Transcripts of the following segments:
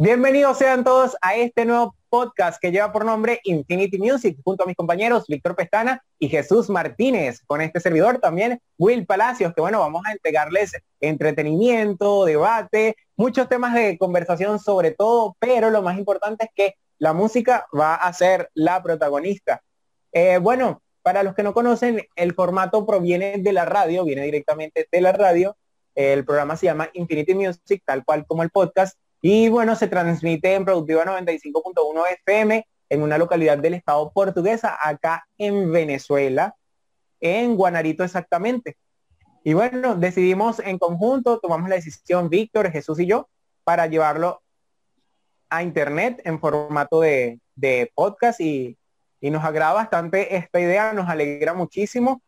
Bienvenidos sean todos a este nuevo podcast que lleva por nombre Infinity Music, junto a mis compañeros Víctor Pestana y Jesús Martínez, con este servidor también Will Palacios, que bueno, vamos a entregarles entretenimiento, debate, muchos temas de conversación sobre todo, pero lo más importante es que la música va a ser la protagonista. Eh, bueno, para los que no conocen, el formato proviene de la radio, viene directamente de la radio. El programa se llama Infinity Music, tal cual como el podcast y bueno, se transmite en Productiva 95.1 FM en una localidad del estado portuguesa, acá en Venezuela, en Guanarito exactamente. Y bueno, decidimos en conjunto, tomamos la decisión Víctor, Jesús y yo, para llevarlo a internet en formato de, podcast y, y nos agrada bastante esta idea, nos alegra muchísimo.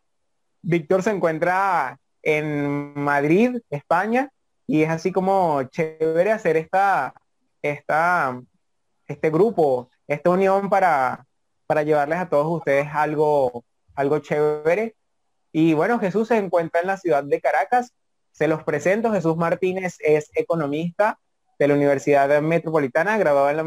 Víctor se encuentra en Madrid, España, y es así como chévere hacer esta, esta, este grupo, esta unión para, para llevarles a todos ustedes algo, algo chévere. Y bueno, Jesús se encuentra en la ciudad de Caracas. Se los presento. Jesús Martínez es economista de la Universidad Metropolitana, graduado en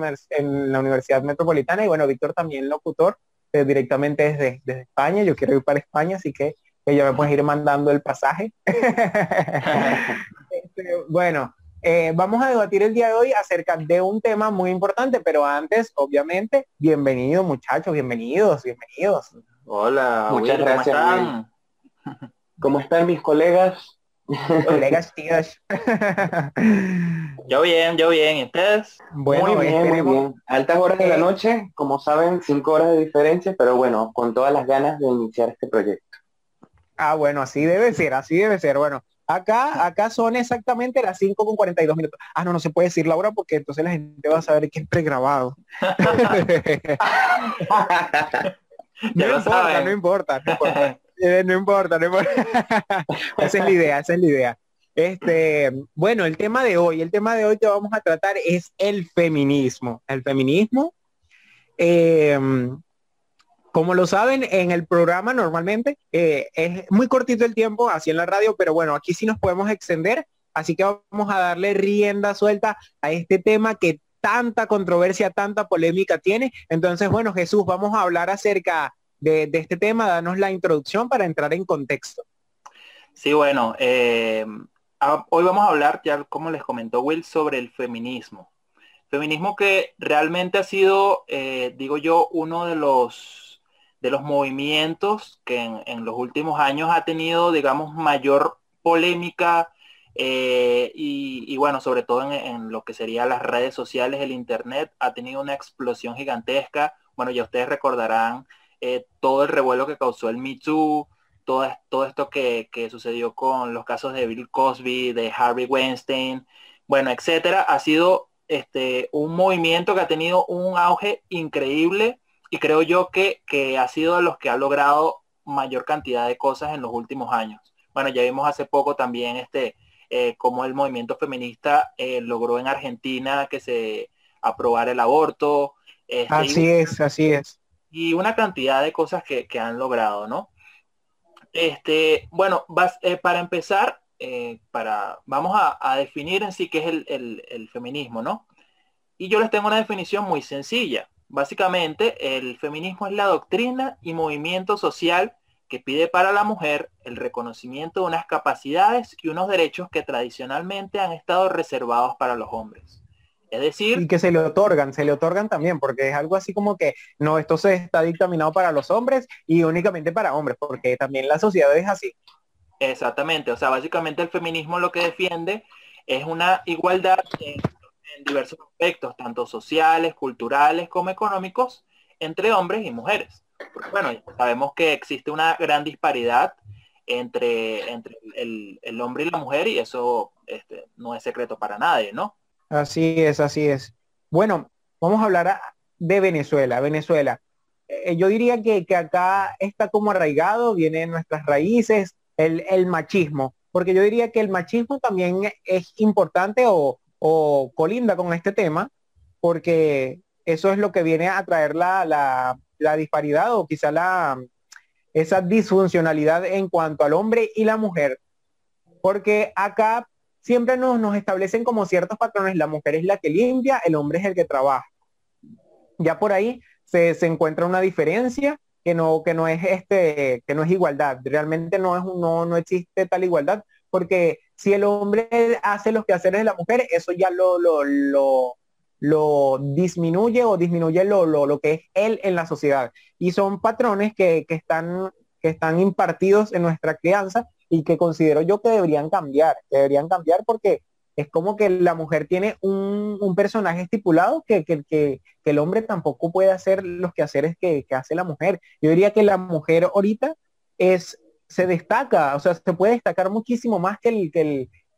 la, Universidad Metropolitana. Y bueno, Víctor también locutor eh, directamente desde, desde España. Yo quiero ir para España, así que ella me puede ir mandando el pasaje. Este, bueno, eh, vamos a debatir el día de hoy acerca de un tema muy importante, pero antes, obviamente, bienvenidos muchachos, bienvenidos, bienvenidos. Hola, muchas gracias. ¿Cómo están? mis colegas? Colegas tíos. yo bien, yo bien, ustedes? Bueno, muy bien, muy bien. Altas horas de la noche, como saben, cinco horas de diferencia, pero bueno, con todas las ganas de iniciar este proyecto. Ah, bueno, así debe ser, así debe ser. Bueno, acá, acá son exactamente las 5 con 42 minutos. Ah, no, no se puede decir la hora porque entonces la gente va a saber que es pregrabado. no, importa, no importa, no importa, eh, no importa, no importa. esa es la idea, esa es la idea. Este, bueno, el tema de hoy, el tema de hoy que vamos a tratar es el feminismo. El feminismo, eh, como lo saben, en el programa normalmente eh, es muy cortito el tiempo, así en la radio, pero bueno, aquí sí nos podemos extender, así que vamos a darle rienda suelta a este tema que tanta controversia, tanta polémica tiene. Entonces, bueno, Jesús, vamos a hablar acerca de, este tema, danos la introducción para entrar en contexto. Sí, bueno, eh, hoy vamos a hablar, ya como les comentó Will, sobre el feminismo. Feminismo que realmente ha sido, eh, digo yo, uno de los de los movimientos que en, los últimos años ha tenido, digamos, mayor polémica eh, y, bueno, sobre todo en, lo que serían las redes sociales, el Internet, ha tenido una explosión gigantesca. Bueno, ya ustedes recordarán eh, todo el revuelo que causó el Me Too, todo, todo esto que, que, sucedió con los casos de Bill Cosby, de Harvey Weinstein, bueno, etcétera. Ha sido este, un movimiento que ha tenido un auge increíble y creo yo que, ha sido de los que ha logrado mayor cantidad de cosas en los últimos años. Bueno, ya vimos hace poco también este eh, cómo el movimiento feminista eh, logró en Argentina que se aprobara el aborto. Este, así es, así es. Y una cantidad de cosas que, han logrado, ¿no? Este, bueno, eh, para empezar, para, vamos a, definir en sí qué es el, el feminismo, ¿no? Y yo les tengo una definición muy sencilla. Básicamente, el feminismo es la doctrina y movimiento social que pide para la mujer el reconocimiento de unas capacidades y unos derechos que tradicionalmente han estado reservados para los hombres. Es decir... Y que se le otorgan, se le otorgan también, porque es algo así como que no, esto se está dictaminado para los hombres y únicamente para hombres, porque también la sociedad es así. Exactamente, o sea, básicamente el feminismo lo que defiende es una igualdad en diversos aspectos, tanto sociales, culturales como económicos, entre hombres y mujeres. bueno, sabemos que existe una gran disparidad entre, entre el, hombre y la mujer y eso este, no es secreto para nadie, ¿no? Así es, así es. Bueno, vamos a hablar de Venezuela. Venezuela. Eh, yo diría que, que, acá está como arraigado, viene en nuestras raíces, el, el machismo, porque yo diría que el machismo también es importante o, o colinda con este tema, porque eso es lo que viene a traer la, la, disparidad o quizá la, esa disfuncionalidad en cuanto al hombre y la mujer. Porque acá siempre nos, nos establecen como ciertos patrones, la mujer es la que limpia, el hombre es el que trabaja. Ya por ahí se, se encuentra una diferencia que no, que no es este, que no es igualdad. Realmente no es no, no existe tal igualdad, porque si el hombre hace los quehaceres de la mujer, eso ya lo, lo, lo, lo disminuye o disminuye lo, lo, lo, que es él en la sociedad. Y son patrones que, que, están, que están impartidos en nuestra crianza y que considero yo que deberían cambiar, que deberían cambiar porque es como que la mujer tiene un, un personaje estipulado que, que, que, el hombre tampoco puede hacer los quehaceres que, que hace la mujer. Yo diría que la mujer ahorita es, se destaca, o sea, se puede destacar muchísimo más que el,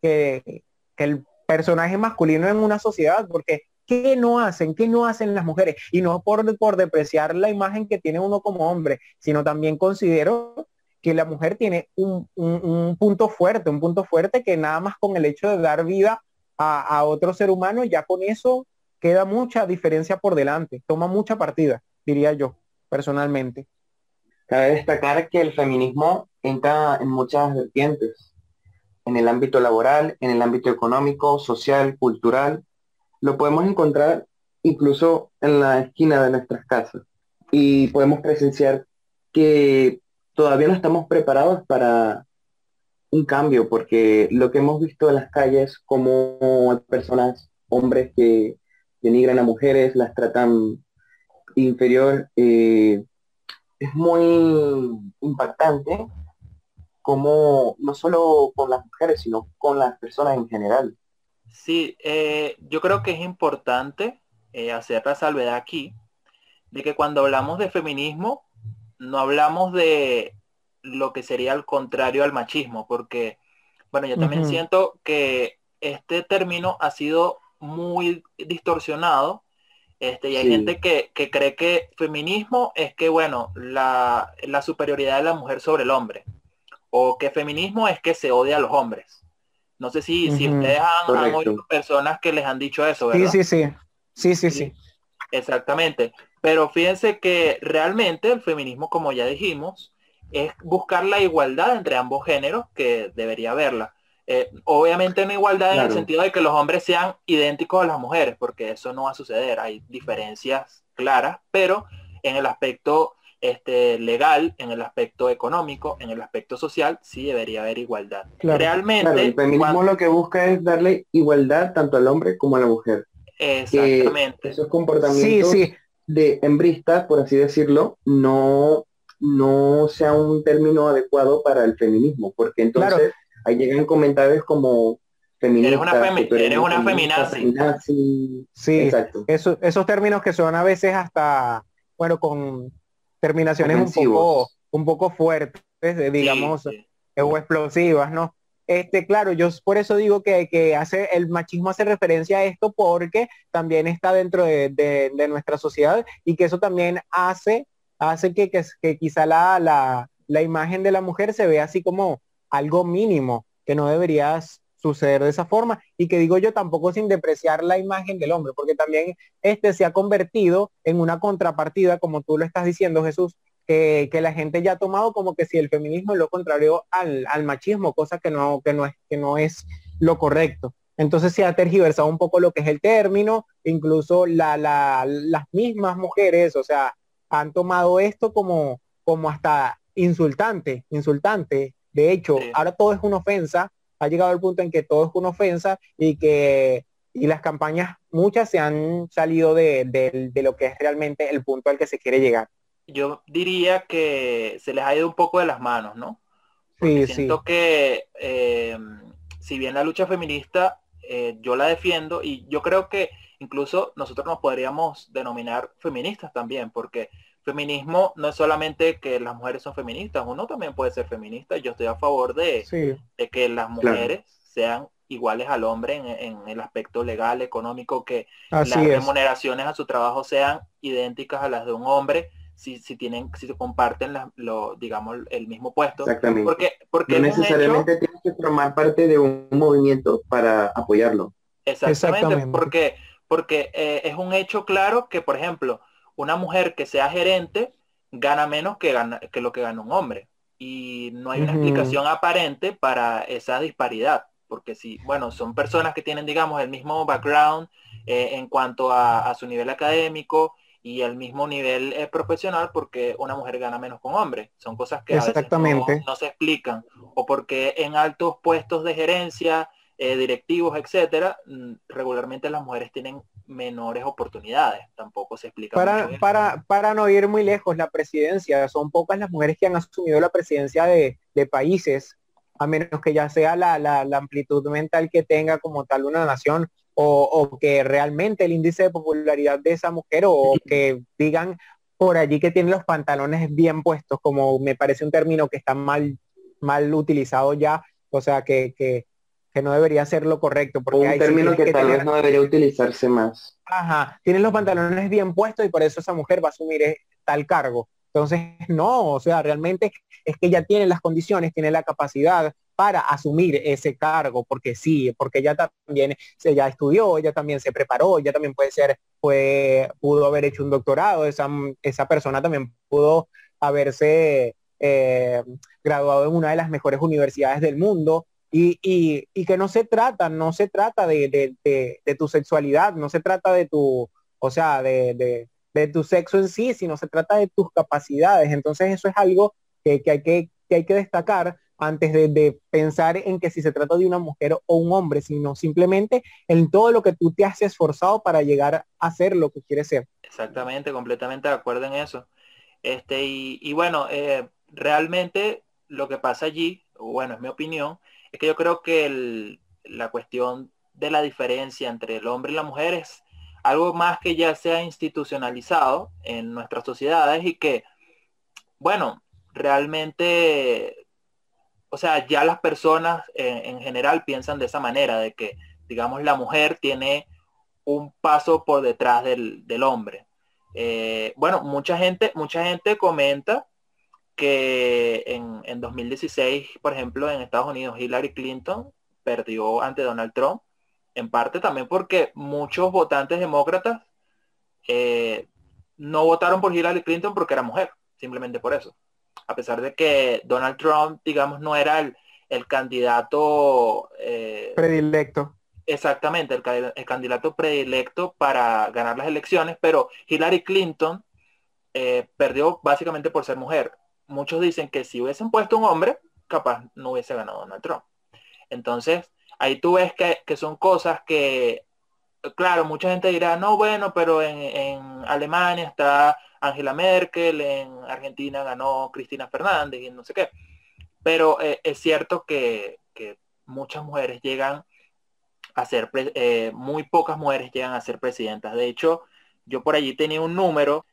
que el, personaje masculino en una sociedad, porque ¿qué no hacen? ¿Qué no hacen las mujeres? Y no por, por depreciar la imagen que tiene uno como hombre, sino también considero que la mujer tiene un, un, punto fuerte, un punto fuerte que nada más con el hecho de dar vida a, otro ser humano, ya con eso queda mucha diferencia por delante, toma mucha partida, diría yo, personalmente. Cabe destacar que el feminismo entra en muchas vertientes, en el ámbito laboral, en el ámbito económico, social, cultural. Lo podemos encontrar incluso en la esquina de nuestras casas. Y podemos presenciar que todavía no estamos preparados para un cambio, porque lo que hemos visto en las calles, como personas, hombres que denigran a mujeres, las tratan inferior, eh, es muy impactante como no solo con las mujeres, sino con las personas en general. Sí, eh, yo creo que es importante eh, hacer la salvedad aquí de que cuando hablamos de feminismo, no hablamos de lo que sería el contrario al machismo, porque, bueno, yo también siento que este término ha sido muy distorsionado este, y hay gente que, que, cree que feminismo es que, bueno, la, la, superioridad de la mujer sobre el hombre. O que feminismo es que se odia a los hombres. No sé si, si ustedes han, oído personas que les han dicho eso, ¿verdad? Sí, sí, sí. Sí, sí, sí. Exactamente. Pero fíjense que realmente el feminismo, como ya dijimos, es buscar la igualdad entre ambos géneros que debería haberla. Eh, obviamente no igualdad en el sentido de que los hombres sean idénticos a las mujeres, porque eso no va a suceder. Hay diferencias claras, pero en el aspecto este, legal, en el aspecto económico, en el aspecto social, sí debería haber igualdad. Realmente. el feminismo lo que busca es darle igualdad tanto al hombre como a la mujer. Exactamente. esos comportamientos de hembrista, por así decirlo, no, no sea un término adecuado para el feminismo, porque entonces ahí llegan comentarios como Eres una, eres una feminazi. Sí, exacto. esos términos que son a veces hasta, bueno, con terminaciones un poco, un poco fuertes, digamos, o explosivas, ¿no? Este, claro, yo por eso digo que, que, hace, el machismo hace referencia a esto porque también está dentro de, de, nuestra sociedad y que eso también hace, hace que, que, que quizá la, la, la imagen de la mujer se vea así como algo mínimo, que no debería suceder de esa forma y que digo yo tampoco sin depreciar la imagen del hombre, porque también este se ha convertido en una contrapartida, como tú lo estás diciendo Jesús, que, la gente ya ha tomado como que si el feminismo es lo contrario al, al machismo, cosa que no, que, no es, que no es lo correcto. Entonces se ha tergiversado un poco lo que es el término, incluso la, la, las mismas mujeres, o sea, han tomado esto como, como hasta insultante, insultante, de hecho, ahora todo es una ofensa, ha llegado el punto en que todo es una ofensa y que y las campañas, muchas se han salido de, de, lo que es realmente el punto al que se quiere llegar. Yo diría que se les ha ido un poco de las manos, ¿no? sí, siento que eh, si bien la lucha feminista eh, yo la defiendo y yo creo que incluso nosotros nos podríamos denominar feministas también, porque feminismo no es solamente que las mujeres son feministas, uno también puede ser feminista. Yo estoy a favor de, de que las mujeres sean iguales al hombre en, el aspecto legal, económico, que las remuneraciones a su trabajo sean idénticas a las de un hombre, si, si tienen, si se comparten lo, digamos, el mismo puesto. Exactamente. Porque, porque no necesariamente tienes que formar parte de un movimiento para apoyarlo. Exactamente, porque, porque eh, es un hecho claro que, por ejemplo, una mujer que sea gerente gana menos que, gana, que lo que gana un hombre. Y no hay una explicación aparente para esa disparidad. porque si, bueno, son personas que tienen, digamos, el mismo background eh, en cuanto a, su nivel académico y el mismo nivel eh, profesional, porque una mujer gana menos con hombre. Son cosas que Exactamente. no, se explican. O porque en altos puestos de gerencia, eh, directivos, etcétera, mm, regularmente las mujeres tienen menores oportunidades. Tampoco se explica. Para, para, para no ir muy lejos, la presidencia, son pocas las mujeres que han asumido la presidencia de, de países a menos que ya sea la, la, amplitud mental que tenga como tal una nación o, que realmente el índice de popularidad de esa mujer o, que digan por allí que tiene los pantalones bien puestos, como me parece un término que está mal, mal utilizado ya, o sea que, que, que no debería ser lo correcto. Porque un término que, tal vez no debería utilizarse más. Ajá, tienen los pantalones bien puestos y por eso esa mujer va a asumir eh, tal cargo. Entonces, no, o sea, realmente es que ella tiene las condiciones, tiene la capacidad para asumir ese cargo, porque sí, porque ella también se ya estudió, ella también se preparó, ella también puede ser, fue, pudo haber hecho un doctorado, esa, esa persona también pudo haberse eh, graduado en una de las mejores universidades del mundo. Y, y, que no se trata, no se trata de, de, de, tu sexualidad, no se trata de tu, o sea, de, tu sexo en sí, sino se trata de tus capacidades. Entonces eso es algo que, hay, que, hay que destacar antes de, pensar en que si se trata de una mujer o un hombre, sino simplemente en todo lo que tú te has esforzado para llegar a ser lo que quieres ser. Exactamente, completamente de acuerdo en eso. Este, y, bueno, eh, realmente lo que pasa allí, bueno, es mi opinión, que yo creo que la cuestión de la diferencia entre el hombre y la mujer es algo más que ya se ha institucionalizado en nuestras sociedades y que, bueno, realmente, o sea, ya las personas en, general piensan de esa manera, de que, digamos, la mujer tiene un paso por detrás del, hombre. Eh, bueno, mucha gente, mucha gente comenta que en, en 2016, por ejemplo, en Estados Unidos, Hillary Clinton perdió ante Donald Trump en parte también porque muchos votantes demócratas eh, no votaron por Hillary Clinton porque era mujer, simplemente por eso. A pesar de que Donald Trump, digamos, no era el, candidato eh, predilecto. Exactamente, el, candidato predilecto para ganar las elecciones, pero Hillary Clinton eh, perdió básicamente por ser mujer. Muchos dicen que si hubiesen puesto un hombre, capaz no hubiese ganado Donald Trump. Entonces, ahí tú ves que, son cosas que, claro, mucha gente dirá, no, bueno, pero en, Alemania está Angela Merkel, en Argentina ganó Cristina Fernández y no sé qué. Pero eh, es cierto que, muchas mujeres llegan a ser, eh, muy pocas mujeres llegan a ser presidentas. De hecho, yo por allí tenía un número,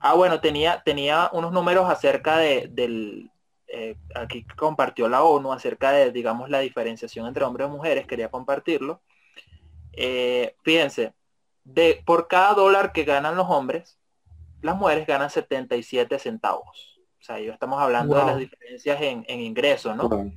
ah, bueno, tenía, tenía unos números acerca de, del, eh, aquí compartió la ONU acerca de, digamos, la diferenciación entre hombres y mujeres, quería compartirlo. Eh, fíjense, de, por cada dólar que ganan los hombres, las mujeres ganan 77 centavos. O sea, yo estamos hablando de las diferencias en, en ingresos, ¿no?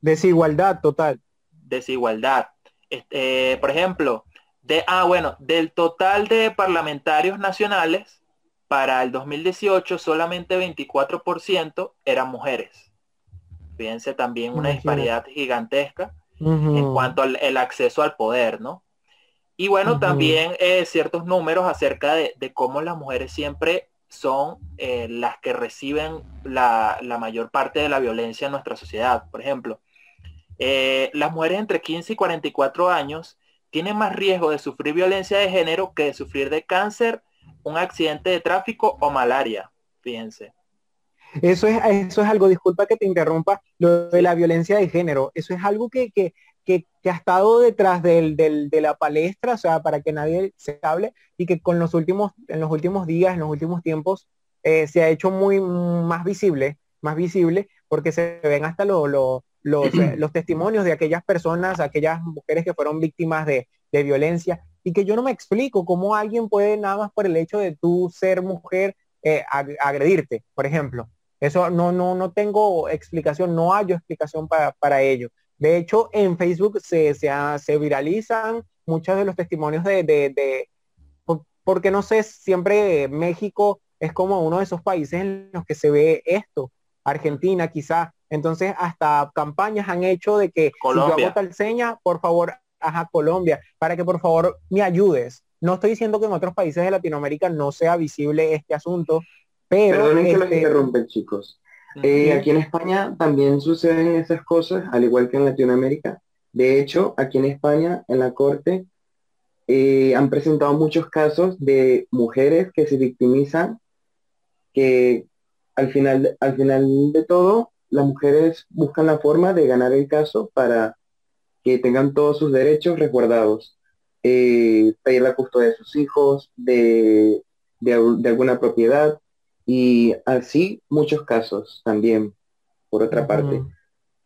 Desigualdad total. Desigualdad. Este, por ejemplo, de, ah, bueno, del total de parlamentarios nacionales, para el 2018 solamente 24% eran mujeres. Fíjense también una disparidad gigantesca en cuanto al el acceso al poder, ¿no? Y bueno, también eh, ciertos números acerca de, cómo las mujeres siempre son eh, las que reciben la, mayor parte de la violencia en nuestra sociedad. Por ejemplo, eh, las mujeres entre 15 y 44 años tienen más riesgo de sufrir violencia de género que de sufrir de cáncer un accidente de tráfico o malaria, fíjense. Eso es, eso es algo, disculpa que te interrumpa, lo de la violencia de género. Eso es algo que, que, que, ha estado detrás del, del, de la palestra, o sea, para que nadie se hable, y que con los últimos, en los últimos días, en los últimos tiempos, eh, se ha hecho muy más visible, más visible, porque se ven hasta los, los testimonios de aquellas personas, aquellas mujeres que fueron víctimas de, de violencia, y que yo no me explico cómo alguien puede nada más por el hecho de tú ser mujer eh, agredirte, por ejemplo. Eso no, no, no tengo explicación, no hay explicación para, para ello. De hecho, en Facebook se, se, se viralizan muchos de los testimonios de, de, de, porque no sé, siempre México es como uno de esos países en los que se ve esto. Argentina quizá, Entonces, hasta campañas han hecho de que si yo hago tal seña, por favor, a Colombia, para que por favor me ayudes. No estoy diciendo que en otros países de Latinoamérica no sea visible este asunto, pero... Perdonen que los este interrumpen, chicos. Eh, aquí en España también suceden esas cosas, al igual que en Latinoamérica. De hecho, aquí en España, en la Corte, eh, han presentado muchos casos de mujeres que se victimizan, que al final, al final de todo, las mujeres buscan la forma de ganar el caso para que tengan todos sus derechos resguardados. Eh, pedir la custodia de sus hijos, de, alguna propiedad y así muchos casos también, por otra parte.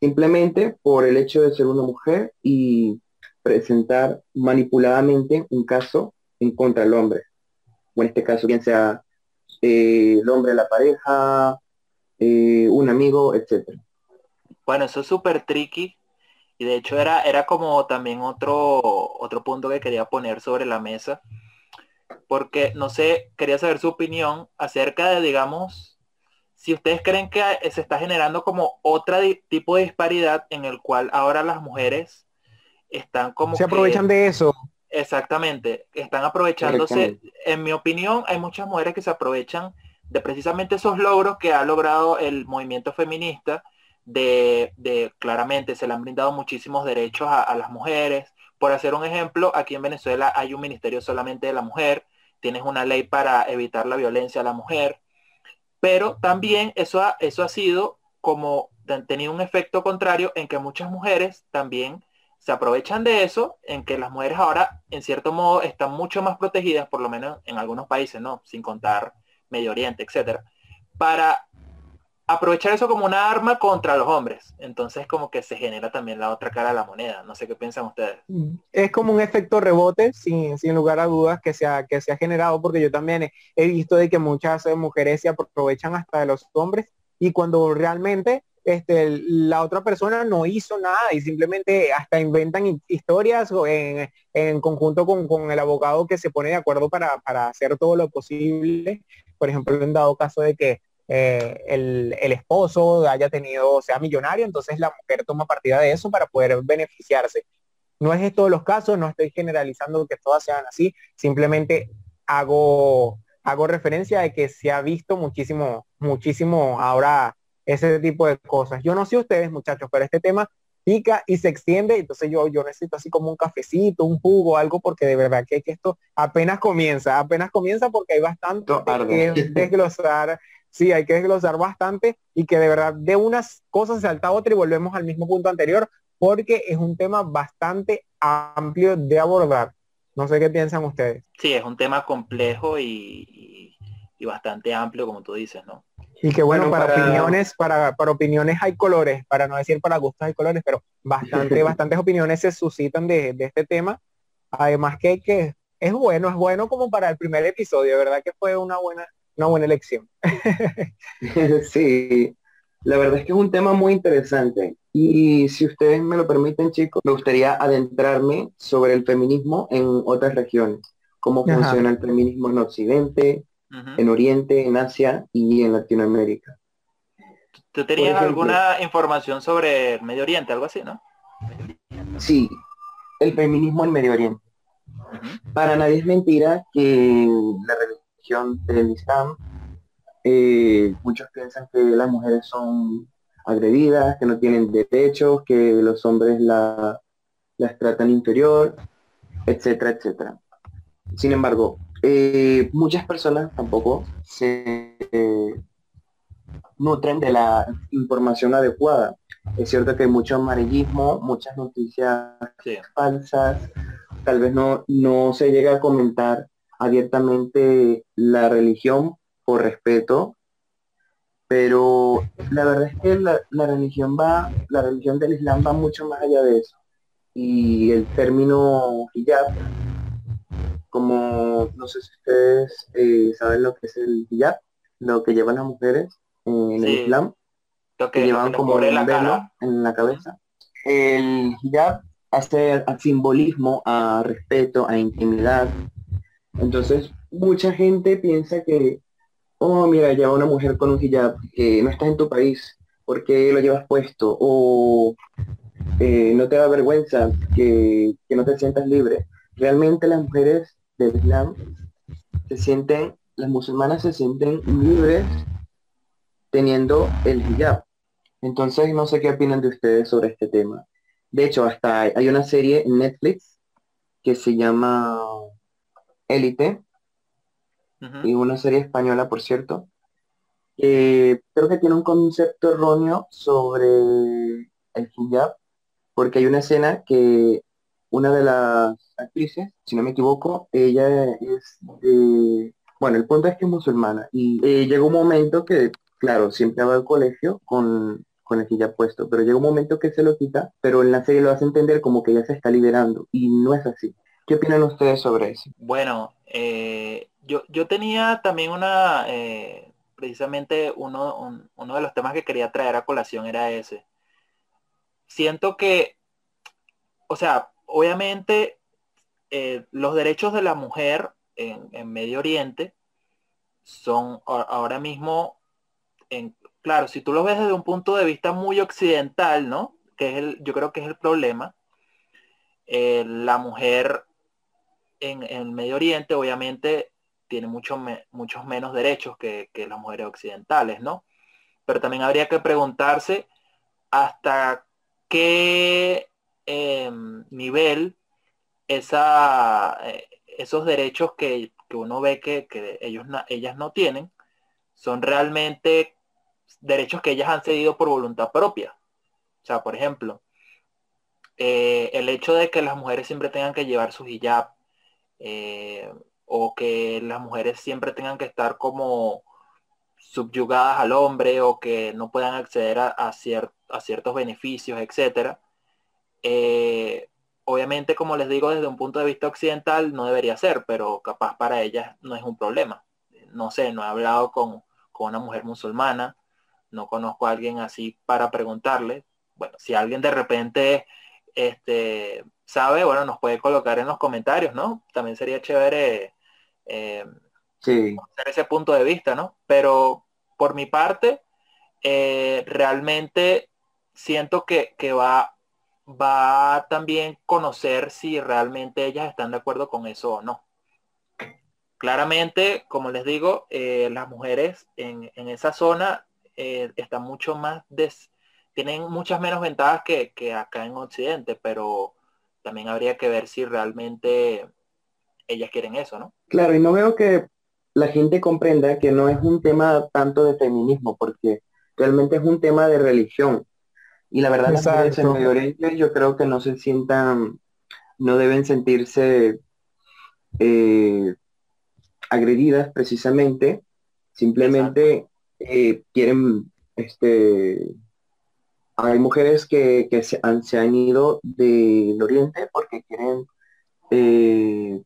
Simplemente por el hecho de ser una mujer y presentar manipuladamente un caso en contra del hombre. O en este caso, bien sea eh, el hombre, la pareja, eh, un amigo, etcétera. Bueno, eso es súper tricky y de hecho era, era como también otro, otro punto que quería poner sobre la mesa, porque no sé, quería saber su opinión acerca de, digamos, si ustedes creen que se está generando como otro tipo de disparidad en el cual ahora las mujeres están como... Se aprovechan de eso. Exactamente, están aprovechándose. En mi opinión, hay muchas mujeres que se aprovechan de precisamente esos logros que ha logrado el movimiento feminista de, claramente se le han brindado muchísimos derechos a, las mujeres. Por hacer un ejemplo, aquí en Venezuela hay un ministerio solamente de la mujer, tienes una ley para evitar la violencia a la mujer, pero también eso ha, eso ha sido como tenido un efecto contrario en que muchas mujeres también se aprovechan de eso, en que las mujeres ahora, en cierto modo, están mucho más protegidas, por lo menos en algunos países, ¿no? Sin contar Medio Oriente, etcétera, para aprovechar eso como una arma contra los hombres. Entonces como que se genera también la otra cara de la moneda. No sé qué piensan ustedes. Es como un efecto rebote, sin, sin lugar a dudas, que se, ha, que se ha generado, porque yo también he, visto de que muchas eh, mujeres se aprovechan hasta de los hombres y cuando realmente este, la otra persona no hizo nada y simplemente hasta inventan historias en, en conjunto con, con, el abogado que se pone de acuerdo para, para hacer todo lo posible. Por ejemplo, en dado caso de que eh, el, esposo haya tenido, sea millonario, entonces la mujer toma partida de eso para poder beneficiarse. No es de todos los casos, no estoy generalizando que todas sean así, simplemente hago, hago referencia de que se ha visto muchísimo, muchísimo ahora ese tipo de cosas. Yo no sé ustedes, muchachos, pero este tema pica y se extiende, entonces yo, yo necesito así como un cafecito, un jugo, algo, porque de verdad que, que esto apenas comienza, apenas comienza porque hay bastante que desglosar sí, hay que desglosar bastante y que de verdad de unas cosas salta a otra y volvemos al mismo punto anterior porque es un tema bastante amplio de abordar. No sé qué piensan ustedes. Sí, es un tema complejo y, y, bastante amplio, como tú dices, ¿no? Y que bueno, para, opiniones, para, para opiniones hay colores, para no decir para gustos hay colores, pero bastante, bastantes opiniones se suscitan de, de este tema. Además que, que es bueno, es bueno como para el primer episodio, ¿verdad? Que fue una buena, una buena elección. sí, la verdad es que es un tema muy interesante. Y si ustedes me lo permiten, chicos, me gustaría adentrarme sobre el feminismo en otras regiones. Cómo funciona el feminismo en Occidente, en Oriente, en Asia y en Latinoamérica. ¿Tú tenías alguna información sobre el Medio Oriente, algo así, no? Sí, el feminismo en Medio Oriente. Para nadie es mentira que la religión del Islam, eh, muchos piensan que las mujeres son agredidas, que no tienen derechos, que los hombres la, las tratan inferior, etcétera, etcétera. Sin embargo, eh, muchas personas tampoco se nutren de la información adecuada. Es cierto que hay mucho amarillismo, muchas noticias falsas, tal vez no, no se llega a comentar abiertamente la religión por respeto, pero la verdad es que la, religión va, la religión del Islam va mucho más allá de eso. Y el término hijab, como no sé si ustedes eh, saben lo que es el hijab, lo que llevan las mujeres en el Islam, que, llevan como un velo en la cabeza. El hijab hace simbolismo, a respeto, a intimidad, entonces, mucha gente piensa que, oh, mira, ya una mujer con un hijab que no está en tu país, ¿por qué lo llevas puesto? O eh, no te da vergüenza que, que no te sientas libre. Realmente las mujeres del Islam se sienten, las musulmanas se sienten libres teniendo el hijab. Entonces no sé qué opinan de ustedes sobre este tema. De hecho, hasta hay una serie en Netflix que se llama Élite, y una serie española, por cierto. creo que tiene un concepto erróneo sobre el hijab, porque hay una escena que una de las actrices, si no me equivoco, ella es. Bueno, el punto es que es musulmana y eh, llegó un momento que, claro, siempre va al colegio con, con el hijab puesto, pero llega un momento que se lo quita, pero en la serie lo hace entender como que ya se está liberando y no es así. ¿Qué opinan ustedes sobre eso? Bueno, eh, yo, yo tenía también una, eh, precisamente uno, uno de los temas que quería traer a colación era ese. Siento que, o sea, obviamente eh, los derechos de la mujer en, Medio Oriente son ahora mismo, en, claro, si tú lo ves desde un punto de vista muy occidental, ¿no? Que es el, yo creo que es el problema. La mujer en, el Medio Oriente obviamente tiene mucho muchos menos derechos que, las mujeres occidentales, ¿no? Pero también habría que preguntarse hasta qué Em, nivel esa, eh, esos derechos que, uno ve que, ellos, ellas no tienen son realmente derechos que ellas han cedido por voluntad propia. O sea, por ejemplo, eh, el hecho de que las mujeres siempre tengan que llevar su hijab eh, o que las mujeres siempre tengan que estar como subyugadas al hombre o que no puedan acceder a, a ciertos beneficios, etcétera, eh, obviamente, como les digo, desde un punto de vista occidental no debería ser, pero capaz para ellas no es un problema. No sé, no he hablado con, una mujer musulmana, no conozco a alguien así para preguntarle. Bueno, si alguien de repente este, sabe, bueno, nos puede colocar en los comentarios, ¿no? También sería chévere eh, sí. ese punto de vista, ¿no? Pero por mi parte, eh, realmente siento que, que va va a también conocer si realmente ellas están de acuerdo con eso o no. Claramente, como les digo, eh, las mujeres en, esa zona están mucho más, des, tienen muchas menos ventajas que, acá en Occidente, pero también habría que ver si realmente ellas quieren eso, ¿no? Claro, y no veo que la gente comprenda que no es un tema tanto de feminismo, porque realmente es un tema de religión. Y la verdad, las mujeres en Medio Oriente yo creo que no se sientan, no deben sentirse eh, agredidas precisamente, simplemente eh, quieren, este, hay mujeres que, se, han, se han ido del Oriente porque quieren eh,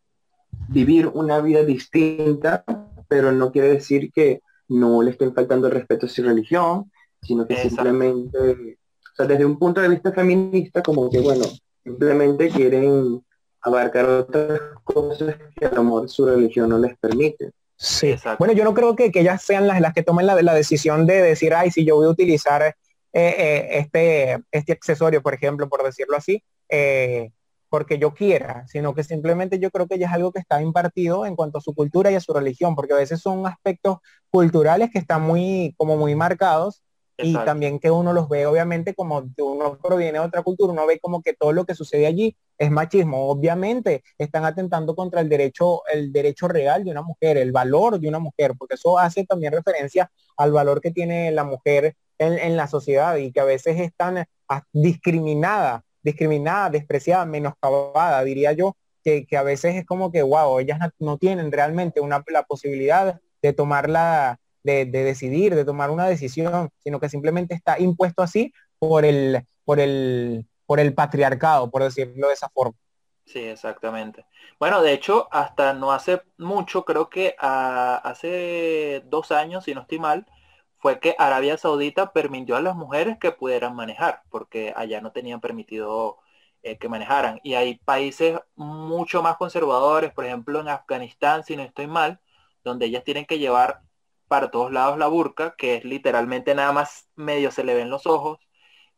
vivir una vida distinta, pero no quiere decir que no le estén faltando el respeto a su religión, sino que simplemente o sea, desde un punto de vista feminista, como que, bueno, simplemente quieren abarcar otras cosas que a lo mejor su religión no les permite. Sí, bueno, yo no creo que, que ellas sean las, las que tomen la, la decisión de decir, ay, si yo voy a utilizar eh, este, este accesorio, por ejemplo, por decirlo así, eh, porque yo quiera, sino que simplemente yo creo que ya es algo que está impartido en cuanto a su cultura y a su religión, porque a veces son aspectos culturales que están muy, como muy marcados y también que uno los ve obviamente como uno proviene de otra cultura, uno ve como que todo lo que sucede allí es machismo. Obviamente están atentando contra el derecho, el derecho real de una mujer, el valor de una mujer, porque eso hace también referencia al valor que tiene la mujer en, la sociedad y que a veces es tan ah, discriminada, discriminada, despreciada, menoscabada, diría yo, que, a veces es como que, wow, ellas no, tienen realmente una, la posibilidad de tomar la, de, decidir, de tomar una decisión, sino que simplemente está impuesto así por el, por el, por el patriarcado, por decirlo de esa forma. Sí, exactamente. Bueno, de hecho, hasta no hace mucho, creo que hace dos años, si no estoy mal, fue que Arabia Saudita permitió a las mujeres que pudieran manejar, porque allá no tenían permitido eh, que manejaran. Y hay países mucho más conservadores, por ejemplo en Afganistán, si no estoy mal, donde ellas tienen que llevar para todos lados la burka, que es literalmente nada más medio se le ven los ojos.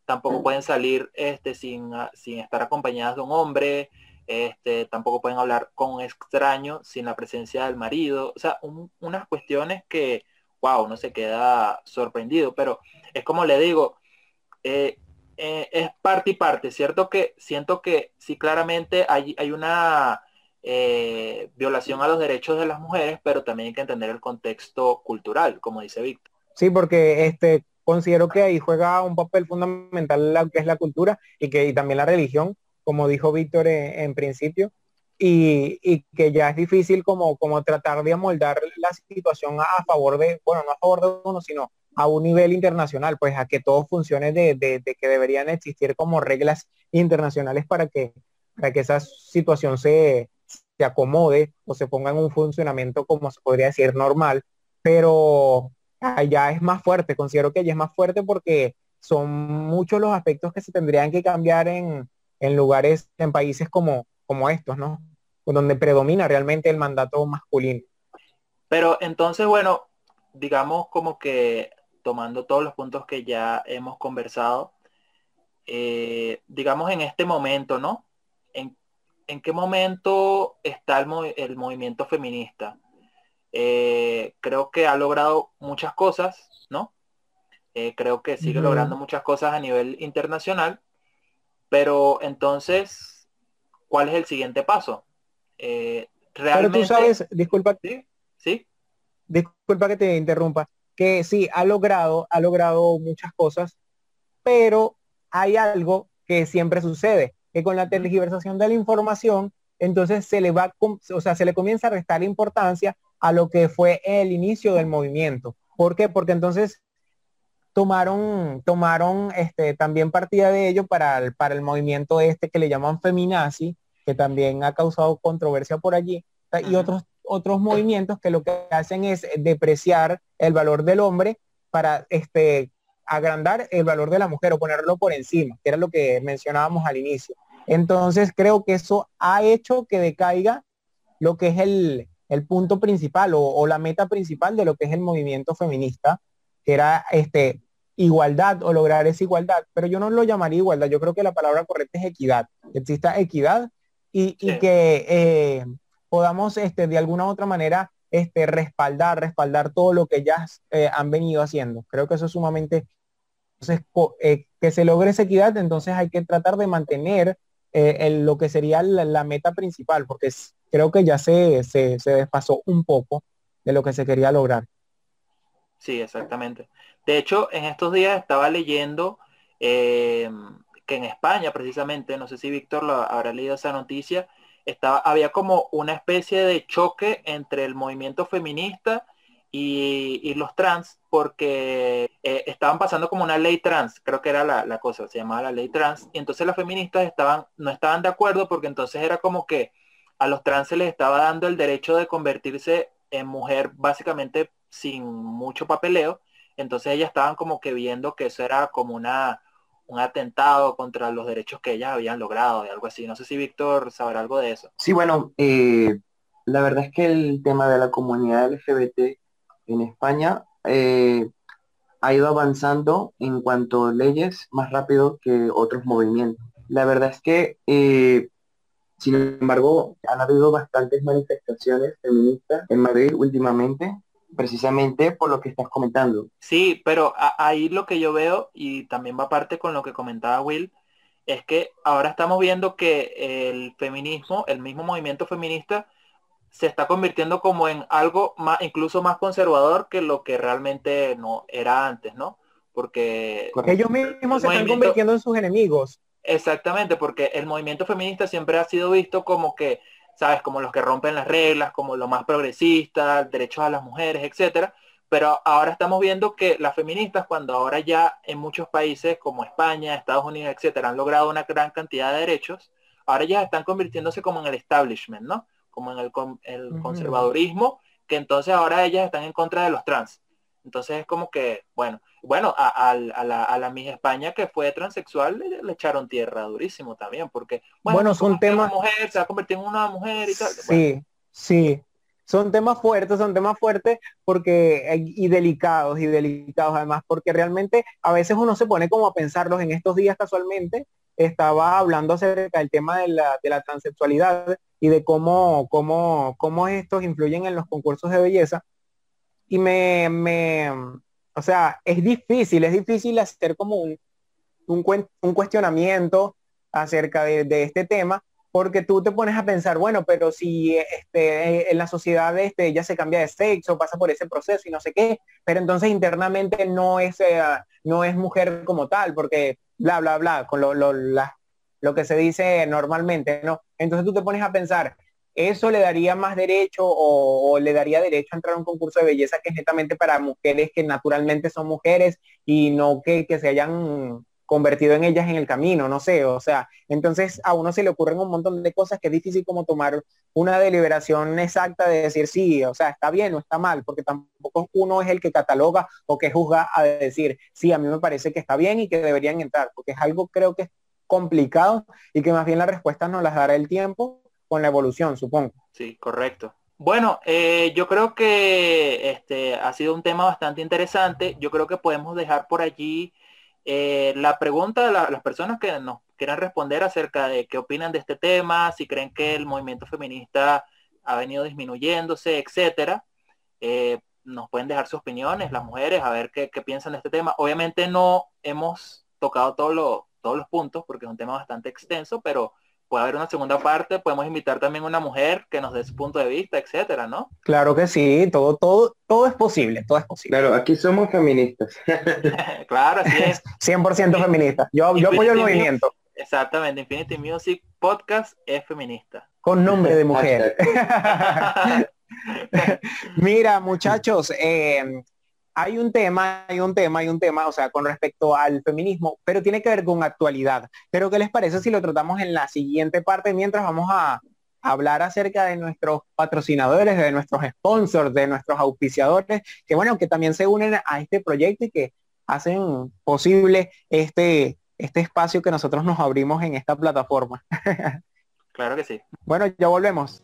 Tampoco pueden salir este, sin, ah, sin estar acompañadas de un hombre. Este, tampoco pueden hablar con un extraño sin la presencia del marido. O sea, unas cuestiones que, wow, uno se queda sorprendido. Pero es como le digo, eh, eh, es parte y parte, ¿cierto? Que siento que sí claramente hay, hay una eh, violación a los derechos de las mujeres, pero también hay que entender el contexto cultural, como dice Víctor. Sí, porque este considero que ahí juega un papel fundamental lo que es la cultura y que también la religión, como dijo Víctor en, principio, y, y, que ya es difícil como, como tratar de amoldar la situación a, favor de, bueno, no a favor de uno, sino a un nivel internacional, pues a que todo funcione de, de, que deberían existir como reglas internacionales para que, para que esa situación se, se acomode o se ponga en un funcionamiento como se podría decir normal, pero allá es más fuerte, considero que allá es más fuerte porque son muchos los aspectos que se tendrían que cambiar en, en lugares, en países como, como estos, ¿no? Donde predomina realmente el mandato masculino. Pero entonces, bueno, digamos como que tomando todos los puntos que ya hemos conversado, eh, digamos en este momento, ¿no? ¿En, qué momento está el, el movimiento feminista? Eh, creo que ha logrado muchas cosas, ¿no? Eh, creo que sigue logrando muchas cosas a nivel internacional, pero entonces, ¿cuál es el siguiente paso? realmente... Pero tú sabes, disculpa, ¿Sí? ¿Sí? disculpa que te interrumpa, que sí, ha logrado, ha logrado muchas cosas, pero hay algo que siempre sucede, que con la tergiversación de la información, entonces se le va, o sea, se le comienza a restar importancia a lo que fue el inicio del movimiento. ¿Por qué? Porque entonces tomaron, tomaron este, también partida de ello para el, para el movimiento este que le llaman feminazi, que también ha causado controversia por allí, y otros otros movimientos que lo que hacen es depreciar el valor del hombre para este, agrandar el valor de la mujer o ponerlo por encima, que era lo que mencionábamos al inicio. Entonces creo que eso ha hecho que decaiga lo que es el, punto principal o, la meta principal de lo que es el movimiento feminista, que era este, igualdad o lograr esa igualdad, pero yo no lo llamaría igualdad, yo creo que la palabra correcta es equidad, que exista equidad y, que eh, podamos este, de alguna u otra manera este, respaldar, respaldar todo lo que ya eh, han venido haciendo. Creo que eso es sumamente, entonces, eh, que se logre esa equidad, entonces hay que tratar de mantener eh, lo que sería la, meta principal, porque creo que ya se, se, se, despasó un poco de lo que se quería lograr. Sí, exactamente. De hecho, en estos días estaba leyendo que en España, precisamente, no sé si Víctor lo habrá leído esa noticia, estaba, había como una especie de choque entre el movimiento feminista y, los trans, porque eh, estaban pasando como una ley trans, creo que era la, cosa, se llamaba la ley trans, y entonces las feministas estaban, no estaban de acuerdo porque entonces era como que a los trans se les estaba dando el derecho de convertirse en mujer básicamente sin mucho papeleo, entonces ellas estaban como que viendo que eso era como una un atentado contra los derechos que ellas habían logrado y algo así. No sé si Víctor sabrá algo de eso. Sí, bueno, eh, la verdad es que el tema de la comunidad LGBT en España eh, ha ido avanzando en cuanto a leyes más rápido que otros movimientos. La verdad es que, eh, sin embargo, han habido bastantes manifestaciones feministas en Madrid últimamente precisamente por lo que estás comentando. Sí, pero ahí lo que yo veo, y también va parte con lo que comentaba Will, es que ahora estamos viendo que el feminismo, el mismo movimiento feminista, se está convirtiendo como en algo más, incluso más conservador que lo que realmente no era antes, ¿no? Porque ellos mismos se están convirtiendo en sus enemigos. Exactamente, porque el movimiento feminista siempre ha sido visto como que ¿sabes? Como los que rompen las reglas, como lo más progresista, derechos a las mujeres, etcétera. Pero ahora estamos viendo que las feministas, cuando ahora ya en muchos países como España, Estados Unidos, etcétera, han logrado una gran cantidad de derechos, ahora ya están convirtiéndose como en el establishment, ¿no? Como en el, el conservadurismo, que entonces ahora ellas están en contra de los trans. Entonces es como que, bueno, bueno, a, la, a la Miss España que fue transexual le, echaron tierra durísimo también, porque bueno, son temas... mujer se ha convertido en una mujer y tal. Sí, sí. son temas fuertes, son temas fuertes porque, eh, y delicados, y delicados además, porque realmente a veces uno se pone como a pensarlos en estos días casualmente, estaba hablando acerca del tema de la, de la transexualidad y de cómo, cómo, cómo estos influyen en los concursos de belleza. Y me, me, o sea, es difícil, es difícil hacer como un, un, un cuestionamiento acerca de, este tema, porque tú te pones a pensar, bueno, pero si este, en la sociedad este, ella se cambia de sexo, pasa por ese proceso y no sé qué, pero entonces internamente no es, eh, no es mujer como tal, porque bla, bla, bla, con lo, lo, la, lo que se dice normalmente, ¿no? Entonces tú te pones a pensar, ¿eso le daría más derecho o, le daría derecho a entrar a un concurso de belleza que es netamente para mujeres que naturalmente son mujeres y no que, que se hayan convertido en ellas en el camino, no sé, o sea, entonces a uno se le ocurren un montón de cosas que es difícil como tomar una deliberación exacta de decir sí, o sea, está bien o está mal, porque tampoco uno es el que cataloga o que juzga a decir, sí, a mí me parece que está bien y que deberían entrar, porque es algo creo que complicado y que más bien las respuestas nos las dará el tiempo con la evolución, supongo. Sí, correcto. Bueno, eh, yo creo que este ha sido un tema bastante interesante. Yo creo que podemos dejar por allí eh, la pregunta de la, las personas que nos quieran responder acerca de qué opinan de este tema, si creen que el movimiento feminista ha venido disminuyéndose, etcétera. Eh, nos pueden dejar sus opiniones, las mujeres, a ver qué, qué, piensan de este tema. Obviamente no hemos tocado todo lo, todos los puntos porque es un tema bastante extenso, pero puede haber una segunda parte, podemos invitar también a una mujer que nos dé su punto de vista, etcétera, ¿no? Claro que sí, todo, todo, todo es posible, todo es posible. Claro, aquí somos feministas. claro, así es. 100% feminista. Yo, yo apoyo el movimiento. Exactamente, Infinity Music Podcast es feminista. Con nombre de mujer. Mira, muchachos, eh, hay un tema, hay un tema, hay un tema, o sea, con respecto al feminismo, pero tiene que ver con actualidad. Pero ¿qué les parece si lo tratamos en la siguiente parte mientras vamos a hablar acerca de nuestros patrocinadores, de nuestros sponsors, de nuestros auspiciadores, que bueno, que también se unen a este proyecto y que hacen posible este, este espacio que nosotros nos abrimos en esta plataforma. claro que sí. Bueno, ya volvemos.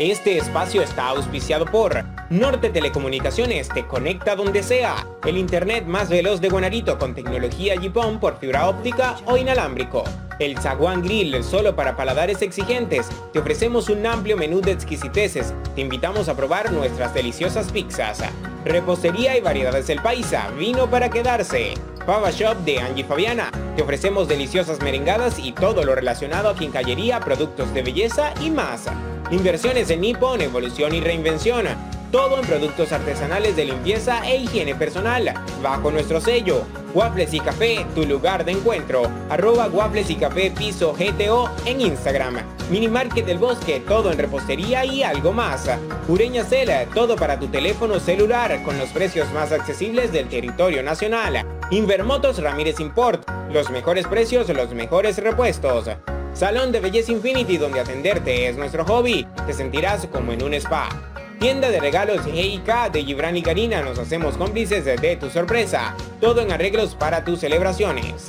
Este espacio está auspiciado por Norte Telecomunicaciones, te conecta donde sea. El internet más veloz de Guanarito con tecnología GPON por fibra óptica o inalámbrico. El Zaguán Grill, solo para paladares exigentes. Te ofrecemos un amplio menú de exquisiteces. Te invitamos a probar nuestras deliciosas pizzas. Repostería y variedades del paisa, vino para quedarse. Pava Shop de Angie Fabiana. Te ofrecemos deliciosas merengadas y todo lo relacionado a quincallería, productos de belleza y más. Inversiones en Nippon, evolución y reinvención. Todo en productos artesanales de limpieza e higiene personal. Bajo nuestro sello. Waffles y Café, tu lugar de encuentro. Arroba Waffles y Café Piso GTO en Instagram. Mini Market del Bosque, todo en repostería y algo más. Ureña Cela, todo para tu teléfono celular con los precios más accesibles del territorio nacional. Invermotos Ramírez Import, los mejores precios, los mejores repuestos. Salón de Belleza Infinity donde atenderte es nuestro hobby. Te sentirás como en un spa. Tienda de regalos EIK de Gibran y Karina nos hacemos cómplices de, de tu sorpresa. Todo en arreglos para tus celebraciones.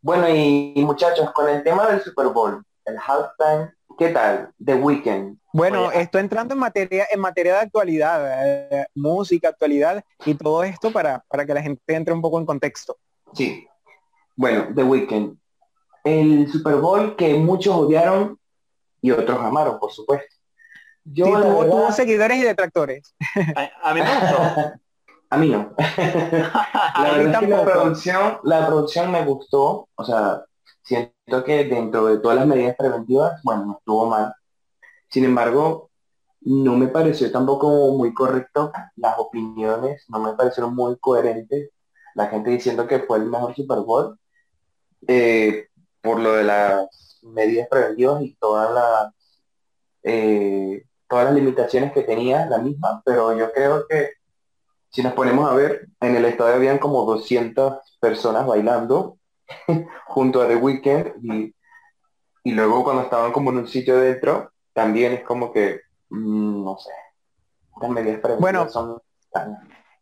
Bueno y, y muchachos, con el tema del Super Bowl, el halftime, ¿qué tal? The Weeknd. Bueno, Oye, esto entrando en materia, en materia de actualidad, eh, música, actualidad y todo esto para, para que la gente entre un poco en contexto. Sí, bueno, The Weeknd. El Super Bowl que muchos odiaron y otros amaron, por supuesto. Yo, sí, tuvo, verdad... tuvo, seguidores y detractores. A, a mí me gustó. a mí no. la verdad es que la producción, la producción me gustó. O sea, siento que dentro de todas las medidas preventivas, bueno, no estuvo mal. Sin embargo, no me pareció tampoco muy correcto. Las opiniones no me parecieron muy coherentes. La gente diciendo que fue el mejor Super Bowl eh, por lo de las medidas preventivas y todas las eh, todas las limitaciones que tenía la misma, pero yo creo que si nos ponemos a ver, en el estadio habían como 200 personas bailando junto a The Weeknd y, y luego cuando estaban como en un sitio dentro, también es como que, mmm, no sé, las medidas preventivas bueno, son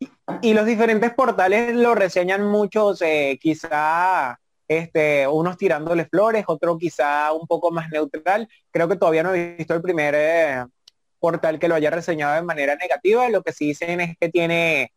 y, y los diferentes portales lo reseñan muchos, eh, quizá este, unos tirándole flores, otro quizá un poco más neutral. Creo que todavía no he visto el primer eh, portal que lo haya reseñado de manera negativa. Lo que sí dicen es que tiene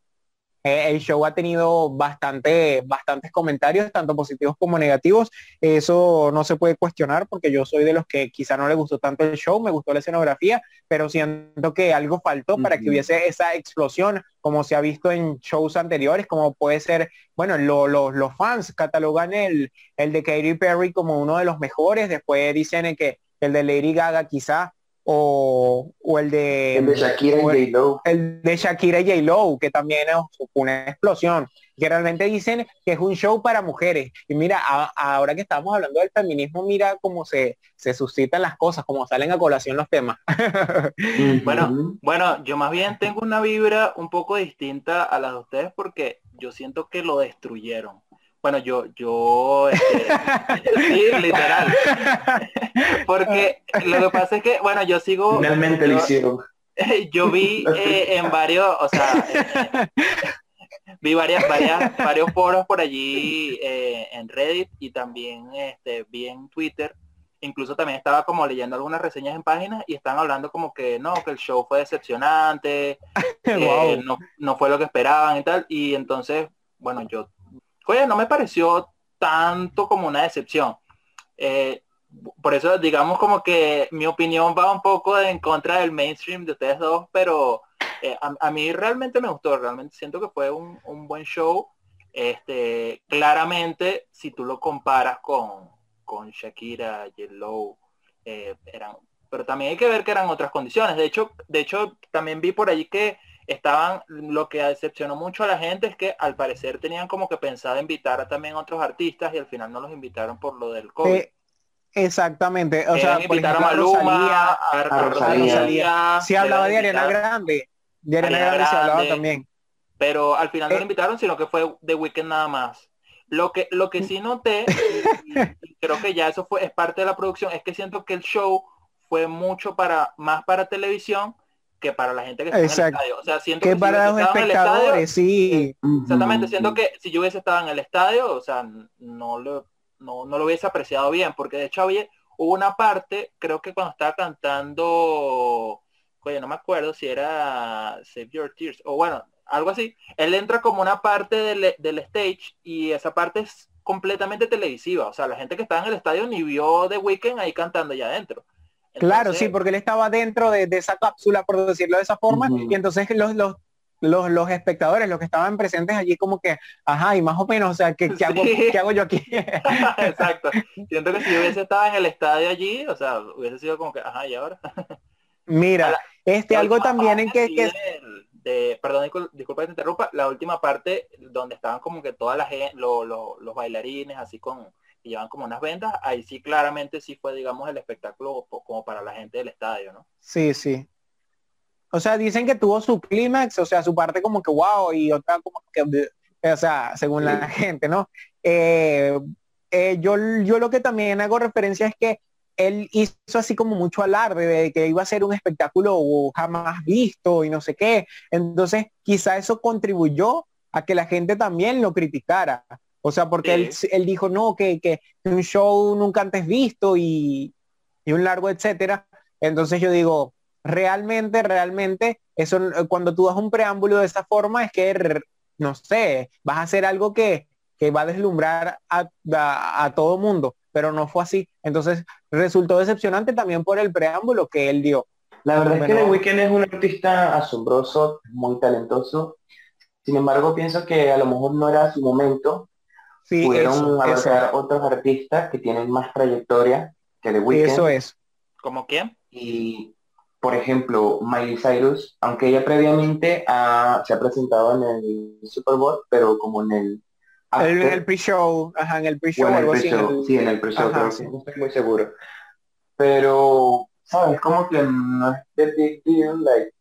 eh, el show ha tenido bastante, bastantes comentarios, tanto positivos como negativos. Eso no se puede cuestionar porque yo soy de los que quizá no le gustó tanto el show, me gustó la escenografía, pero siento que algo faltó para que hubiese esa explosión como se ha visto en shows anteriores, como puede ser, bueno, los fans catalogan el, el de Katy Perry como uno de los mejores, después dicen que el de Lady Gaga quizá o, el de el de Shakira y J Lo el de Shakira y J Lo que también es una explosión que realmente dicen que es un show para mujeres. Y mira ahora que estamos hablando del feminismo mira cómo se se suscitan las cosas cómo salen a colación los temas. Bueno bueno yo más bien tengo una vibra un poco distinta a las de ustedes porque yo siento que lo destruyeron bueno, yo, yo, este, sí, literal. Porque lo que pasa es que, bueno, yo sigo. Finalmente lo hicieron. Yo vi eh, en varios, o sea, vi varias, varias, varios foros por allí eh, en Reddit y también este, vi en Twitter. Incluso también estaba como leyendo algunas reseñas en páginas y están hablando como que no, que el show fue decepcionante, no, no fue lo que esperaban y tal. Y entonces, bueno, yo oye, no me pareció tanto como una decepción. Eh, por eso digamos como que mi opinión va un poco en contra del mainstream de ustedes dos, pero eh, a, mí realmente me gustó, realmente siento que fue un, buen show. Este, claramente, si tú lo comparas con, con Shakira, Yellow, eh, eran, pero también hay que ver que eran otras condiciones. De hecho, de hecho, también vi por allí que estaban, lo que decepcionó mucho a la gente es que al parecer tenían como que pensado invitar a también otros artistas y al final no los invitaron por lo del COVID. Eh, exactamente, o sea, invitar a Maluma, a, Rosalía, Si hablaba de Ariana Grande, de Ariana, Grande, se hablaba también. Pero al final no lo eh. invitaron, sino que fue de Weekend nada más. Lo que, lo que sí noté, creo que ya eso fue, es parte de la producción, es que siento que el show fue mucho para, más para televisión que para la gente que está en el estadio. O sea, siento que, para los espectadores, sí. Exactamente, siento que si yo hubiese estado en el estadio, o sea, no lo, no, lo hubiese apreciado bien, porque de hecho había, hubo una parte, creo que cuando estaba cantando, oye, no me acuerdo si era Save Your Tears, o bueno, algo así, él entra como una parte del, del stage y esa parte es completamente televisiva, o sea, la gente que estaba en el estadio ni vio The Weeknd ahí cantando ya adentro claro, sí, porque él estaba dentro de, esa cápsula, por decirlo de esa forma, y entonces los, los, los, los, espectadores, los que estaban presentes allí, como que, ajá, y más o menos, o sea, ¿qué, qué, hago, ¿qué hago, yo aquí? Exacto. Siento que si hubiese estado en el estadio allí, o sea, hubiese sido como que, ajá, ¿y ahora? Mira, este, algo también en que... que... De, perdón, disculpa que te interrumpa, la última parte donde estaban como que todas las los bailarines así con llevan como unas ventas, ahí sí claramente sí fue, digamos, el espectáculo como para la gente del estadio, ¿no? Sí, sí. O sea, dicen que tuvo su clímax, o sea, su parte como que wow, y otra como que, o sea, según la gente, ¿no? Eh, eh, yo, yo lo que también hago referencia es que él hizo así como mucho alarde de que iba a ser un espectáculo jamás visto y no sé qué. Entonces, quizá eso contribuyó a que la gente también lo criticara. O sea, porque él, él, dijo, no, que, que, un show nunca antes visto y, y, un largo, etcétera. Entonces yo digo, realmente, realmente, eso cuando tú das un preámbulo de esta forma es que, no sé, vas a hacer algo que, que va a deslumbrar a, a, todo mundo, pero no fue así. Entonces resultó decepcionante también por el preámbulo que él dio. La verdad es que The Weeknd es un artista asombroso, muy talentoso. Sin embargo, pienso que a lo mejor no era su momento Sí, pudieron otros artistas que tienen más trayectoria que The Weeknd. Eso es. ¿Como quién? Y, por ejemplo, Miley Cyrus, aunque ella previamente se ha presentado en el Super Bowl, pero como en el... En el pre-show, ajá, en el pre-show. Sí, en el pre-show, pero no estoy muy seguro. Pero, ¿sabes? Como que no es de big deal, like,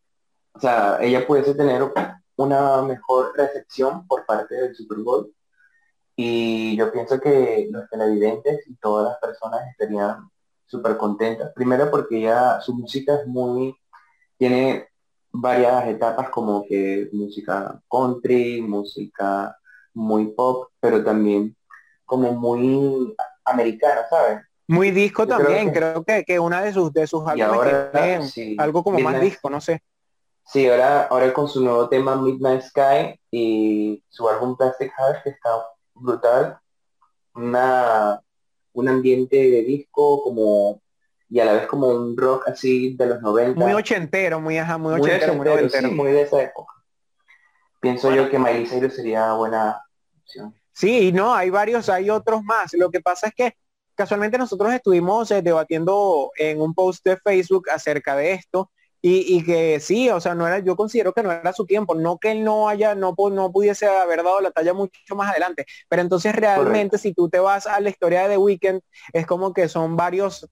o sea, ella pudiese tener una mejor recepción por parte del Super Bowl y yo pienso que los televidentes y todas las personas estarían súper contentas. Primero porque ya su música es muy, tiene varias etapas como que música country, música muy pop, pero también como muy americana, ¿sabes? Muy disco también, creo que, que, una de sus de sus álbumes algo como más disco, no sé. Sí, ahora, ahora con su nuevo tema Midnight Sky y su álbum Plastic Heart que está brutal. Una, un ambiente de disco como y a la vez como un rock así de los 90. Muy ochentero, muy ajá, muy, ochentero, muy, ochentero. muy de esa época. Pienso yo que Miley Cyrus sería buena opción. Sí, no, hay varios, hay otros más. Lo que pasa es que casualmente nosotros estuvimos eh, debatiendo en un post de Facebook acerca de esto y, que sí, o sea, no era, yo considero que no era su tiempo, no que él no haya, no, no pudiese haber dado la talla mucho más adelante, pero entonces realmente si tú te vas a la historia de The Weeknd, es como que son varios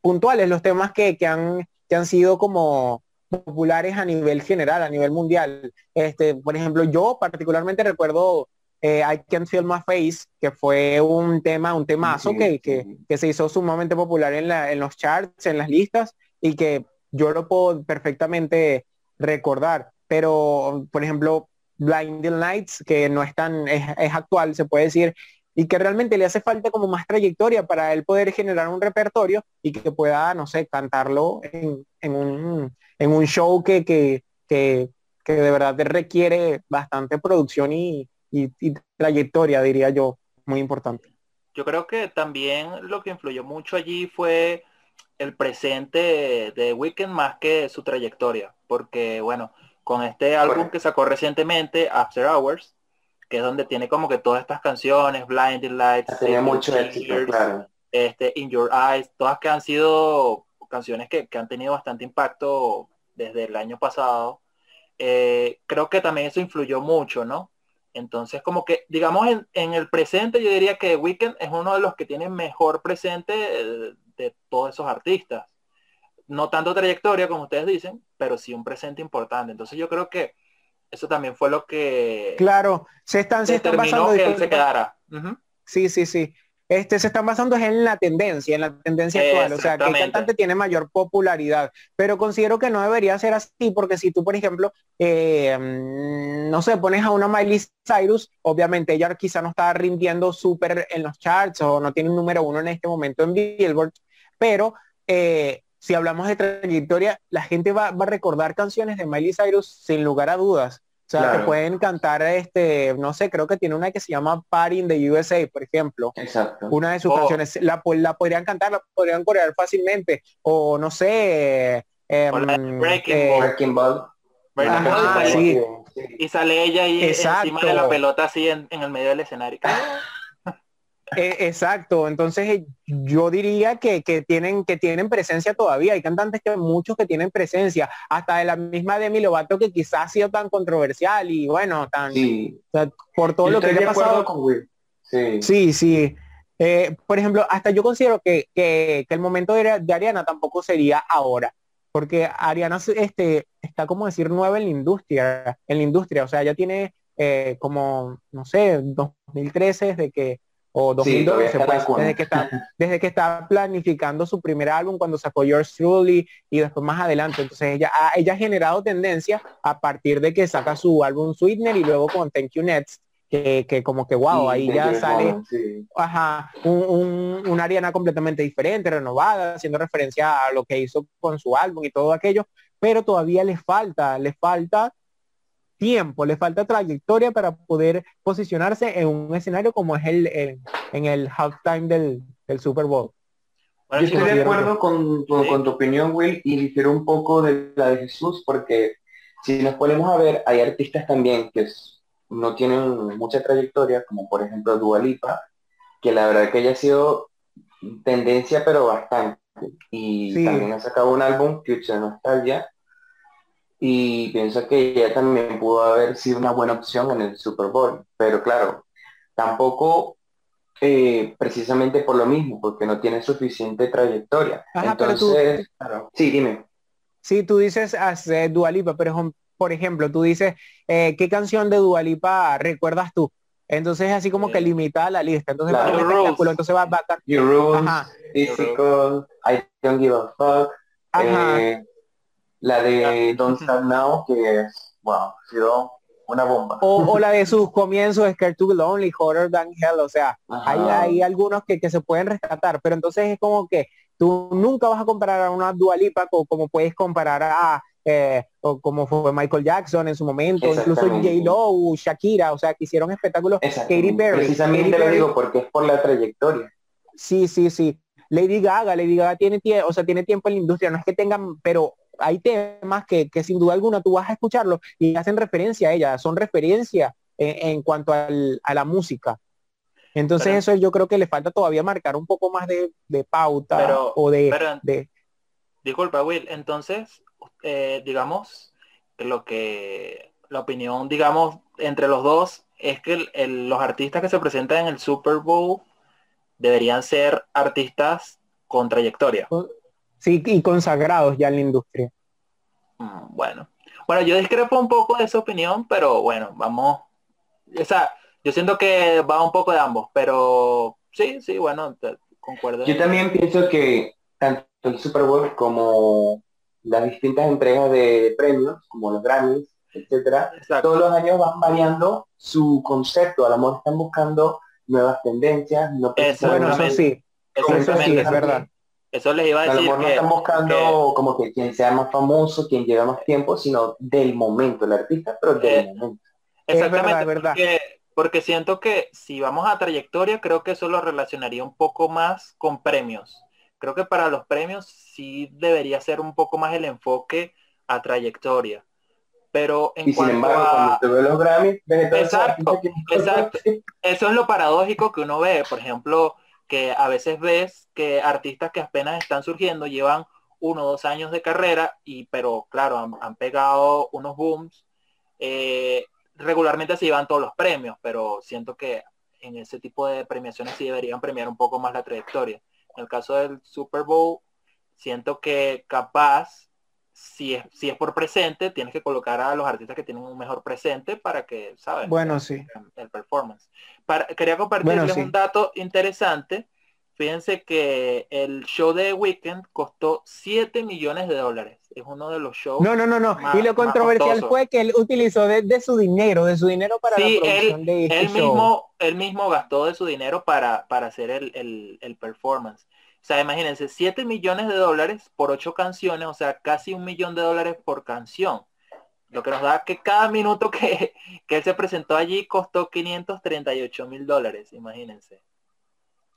puntuales los temas que, que, han, que han sido como populares a nivel general, a nivel mundial. Este, por ejemplo, yo particularmente recuerdo eh, I Can't Feel My Face, que fue un tema, un temazo que, que, que, se hizo sumamente popular en, la, en los charts, en las listas, y que yo lo puedo perfectamente recordar, pero por ejemplo, Blinding Lights, que no es tan, es, actual, se puede decir, y que realmente le hace falta como más trayectoria para él poder generar un repertorio y que pueda, no sé, cantarlo en, en, un, en un, show que, que, que, que, de verdad requiere bastante producción y, y, y, trayectoria, diría yo, muy importante. Yo creo que también lo que influyó mucho allí fue el presente de Weekend más que su trayectoria, porque bueno, con este álbum que sacó recientemente, After Hours, que es donde tiene como que todas estas canciones, Blinding Lights, tenía mucho éxito, claro. este, In Your Eyes, todas que han sido canciones que, han tenido bastante impacto desde el año pasado. Eh, creo que también eso influyó mucho, ¿no? Entonces, como que, digamos, en, en, el presente, yo diría que Weekend es uno de los que tiene mejor presente eh, de todos esos artistas. No tanto trayectoria como ustedes dicen, pero sí un presente importante. Entonces yo creo que eso también fue lo que claro se están se están basando que él se quedara. Sí sí sí. Este se están basando en la tendencia en la tendencia actual. O sea que el cantante tiene mayor popularidad pero considero que no debería ser así porque si tú por ejemplo eh, mm, no sé pones a una Miley Cyrus obviamente ella quizá no está rindiendo súper en los charts o no tiene un número uno en este momento en Billboard pero eh, si hablamos de trayectoria, la gente va, a recordar canciones de Miley Cyrus sin lugar a dudas. O sea, que pueden cantar, este, no sé, creo que tiene una que se llama Party in the USA, por ejemplo. Exacto. Una de sus oh. canciones, la, la podrían cantar, la podrían corear fácilmente. O no sé. Em, Breaking, Ball. Y sale ella ahí encima de la pelota así en, en el medio del escenario. Eh, exacto, entonces eh, yo diría que, tienen, que tienen presencia todavía. Hay cantantes que muchos que tienen presencia, hasta de la misma Demi Lovato que quizás ha sido tan controversial y bueno, tan por todo lo que ha pasado. Con Sí, sí. sí. Eh, por ejemplo, hasta yo considero que, el momento de, de, Ariana tampoco sería ahora, porque Ariana este, está como decir nueva en la industria, en la industria, o sea, ya tiene como, no sé, 2013 de que o 2012, pues, desde, que está, desde que está planificando su primer álbum cuando sacó Yours Truly y después más adelante. Entonces ella ha, ella ha generado tendencia a partir de que saca su álbum Sweetener y luego con Thank You Next, que, que como que wow, ahí ya sale ajá, un, una Ariana completamente diferente, renovada, haciendo referencia a lo que hizo con su álbum y todo aquello, pero todavía le falta, le falta tiempo, le falta trayectoria para poder posicionarse en un escenario como es el, en el halftime del, del Super Bowl. Yo estoy de acuerdo con, con, tu opinión, Will, y difiero un poco de la de Jesús, porque si nos ponemos a ver, hay artistas también que no tienen mucha trayectoria, como por ejemplo Dua Lipa, que la verdad que ella ha sido tendencia, pero bastante. Y también ha sacado un álbum, Future Nostalgia, y pienso que ella también pudo haber sido una buena opción en el Super Bowl, pero claro, tampoco eh, precisamente por lo mismo, porque no tiene suficiente trayectoria. Entonces, sí, dime. Sí, tú dices hace Dualipa, pero por ejemplo, tú dices, eh, ¿qué canción de Dualipa recuerdas tú? Entonces así como que limita la lista. Entonces, entonces va, a estar... Your rules, physical, I don't give a fuck. Ajá. Eh, la de Don't Stop Now, que es, wow, ha sido una bomba. O, la de sus comienzos, Scared to be Lonely, Hotter Than Hell, o sea, hay, hay, algunos que, que, se pueden rescatar, pero entonces es como que tú nunca vas a comparar a una Dualipa como, como puedes comparar a eh, o como fue Michael Jackson en su momento, incluso J-Lo, Shakira, o sea, que hicieron espectáculos. Katy Perry. Precisamente lo digo porque es por la trayectoria. Sí, sí, sí. Lady Gaga, Lady Gaga tiene, o sea, tiene tiempo en la industria, no es que tengan, pero hay temas que, que sin duda alguna tú vas a escucharlo y hacen referencia a ella, son referencia en, cuanto al, a la música. Entonces eso yo creo que le falta todavía marcar un poco más de, de pauta o de, de... Disculpa, Will, entonces eh, digamos, lo que la opinión, digamos, entre los dos es que los artistas que se presentan en el Super Bowl deberían ser artistas con trayectoria. Sí, y consagrados ya en la industria. Mm, bueno. Bueno, yo discrepo un poco de esa opinión, pero bueno, vamos. O sea, yo siento que va un poco de ambos, pero sí, sí, bueno, concuerdo. Yo también pienso que tanto el Super Bowl como las distintas entregas de premios, como los Grammys, etcétera, todos los años van variando su concepto. A lo mejor están buscando nuevas tendencias, no bueno, eso sí, eso, sí, es verdad. Eso les iba a decir. A lo mejor no están buscando como que quien sea más famoso, quien lleva más tiempo, sino del momento, el artista, pero del eh, momento. Exactamente, verdad, Porque, porque siento que si vamos a trayectoria, creo que eso lo relacionaría un poco más con premios creo que para los premios sí debería ser un poco más el enfoque a trayectoria. Pero en cuanto a... los Grammy, exacto, exacto. Eso es lo paradójico que uno ve. Por ejemplo, que a veces ves que artistas que apenas están surgiendo llevan uno o dos años de carrera y pero claro han, pegado unos booms eh, regularmente se llevan todos los premios pero siento que en ese tipo de premiaciones sí deberían premiar un poco más la trayectoria. En el caso del Super Bowl, siento que capaz, si es, si es por presente, tienes que colocar a los artistas que tienen un mejor presente para que, ¿sabes? Bueno, sí. El, performance. Para, quería compartirles un dato interesante. Fíjense que el show de Weekend costó 7 millones de dólares. Es uno de los shows. No, no, no, no. y lo controversial fue que él utilizó de, su dinero, de su dinero para la producción él, de este él mismo, él mismo gastó de su dinero para, para hacer el, el, performance. O sea, imagínense, 7 millones de dólares por 8 canciones, o sea, casi un millón de dólares por canción. Lo que nos da que cada minuto que, que él se presentó allí costó 538 mil dólares, imagínense.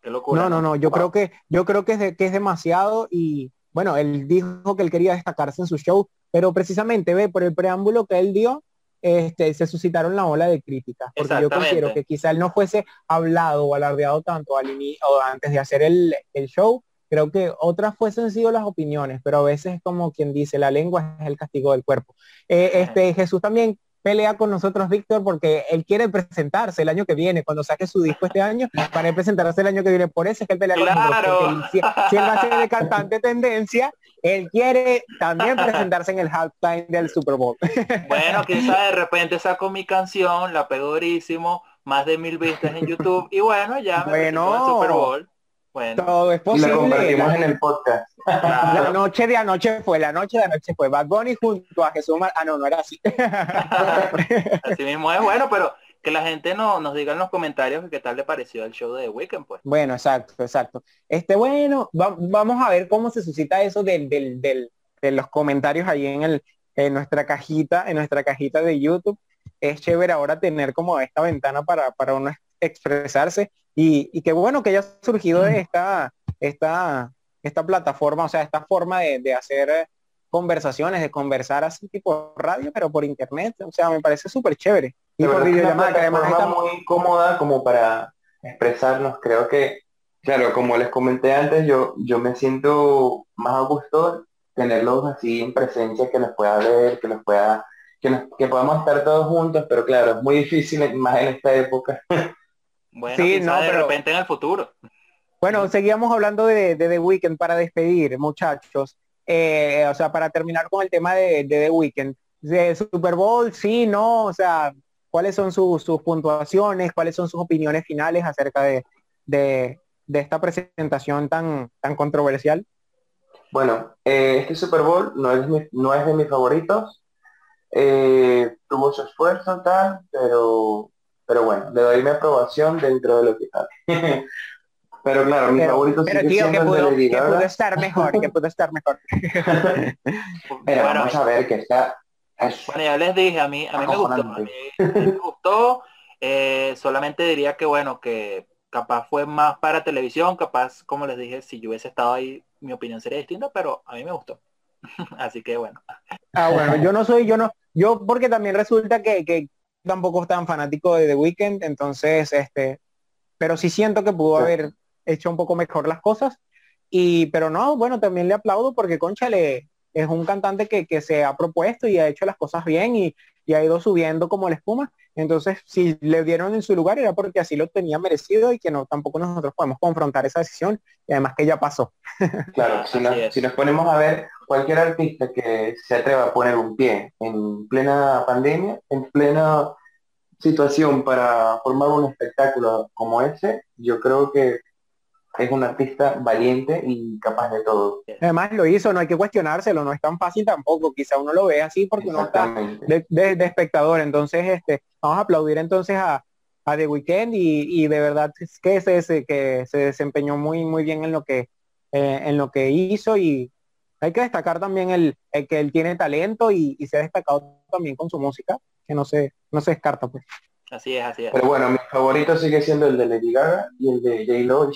No, no, no, yo creo que yo creo que es, que es demasiado y bueno, él dijo que él quería destacarse en su show, pero precisamente ve por el preámbulo que él dio, este, se suscitaron la ola de críticas, porque yo considero que quizá él no fuese hablado o alardeado tanto al o antes de hacer el, el show, creo que otras fuesen sido las opiniones, pero a veces es como quien dice, la lengua es el castigo del cuerpo. Eh, este Jesús también pelea con nosotros Víctor porque él quiere presentarse el año que viene, cuando saque su disco este año, para presentarse el año que viene. Por eso es que él pelea con nosotros. si, él va a ser de cantante tendencia, él quiere también presentarse en el halftime del Super Bowl. Bueno, quizá de repente saco mi canción, la pego durísimo, más de mil vistas en YouTube y bueno, ya me bueno, el Super Bowl. Bueno, todo es posible. Y lo compartimos en el podcast. La noche de anoche fue, la noche de anoche fue Bad Bunny junto a Jesús Ah, no, no era así. así mismo es bueno, pero que la gente no, nos diga en los comentarios qué tal le pareció el show de The Weeknd, pues. Bueno, exacto, exacto. Este, bueno, vamos a ver cómo se suscita eso del, del, del, de los comentarios ahí en el, en nuestra cajita, en nuestra cajita de YouTube. Es chévere ahora tener como esta ventana para, para uno expresarse y, y qué bueno que haya surgido de esta, esta, esta plataforma, o sea, esta forma de, hacer conversaciones, de conversar así tipo radio, pero por internet, o sea, me parece súper chévere. Y por videollamada, que además está muy cómoda como para expresarnos. Creo que, claro, como les comenté antes, yo, yo me siento más a gusto tenerlos así en presencia, que nos pueda ver, que nos pueda, que, que podamos estar todos juntos, pero claro, es muy difícil más en esta época. Bueno, sí, no, de repente en el futuro. Bueno, seguíamos hablando de, The Weeknd para despedir, muchachos. Eh, o sea, para terminar con el tema de, The Weeknd. De Super Bowl, sí, no, o sea, ¿cuáles son sus, puntuaciones? ¿Cuáles son sus opiniones finales acerca de, de, esta presentación tan, tan controversial? Bueno, eh, este Super Bowl no es, no es de mis favoritos. Eh, tuvo su esfuerzo tal, pero, pero bueno, le doy mi aprobación dentro de lo que cabe. pero claro, mi favorito pero tío, que pudo, que pudo estar mejor, que pudo estar mejor. pero vamos a ver que está... bueno, ya les dije, a mí, a mí me gustó, a mí, me gustó, eh, solamente diría que bueno, que capaz fue más para televisión, capaz, como les dije, si yo hubiese estado ahí, mi opinión sería distinta, pero a mí me gustó. Así que bueno. Ah, bueno, yo no soy, yo no, yo porque también resulta que, que tampoco tan fanático de The Weeknd, entonces, este, pero sí siento que pudo haber hecho un poco mejor las cosas. Y, pero no, bueno, también le aplaudo porque Conchale es un cantante que, que se ha propuesto y ha hecho las cosas bien y, y ha ido subiendo como la espuma. Entonces, si le dieron en su lugar era porque así lo tenía merecido y que no tampoco nosotros podemos confrontar esa decisión y además que ya pasó. Claro, si nos, si nos ponemos a ver cualquier artista que se atreva a poner un pie en plena pandemia, en plena situación para formar un espectáculo como ese, yo creo que es un artista valiente y capaz de todo. Además lo hizo, no hay que cuestionárselo, no es tan fácil tampoco, quizá uno lo ve así porque uno está de, espectador, entonces este, vamos a aplaudir entonces a, a The Weeknd y, de verdad es que se, que se desempeñó muy muy bien en lo que eh, en lo que hizo y hay que destacar también el, que él tiene talento y, y, se ha destacado también con su música, que no se, no se descarta pues. Así es, así es. Pero bueno, mi favorito sigue siendo el de Lady Gaga y el de J-Lo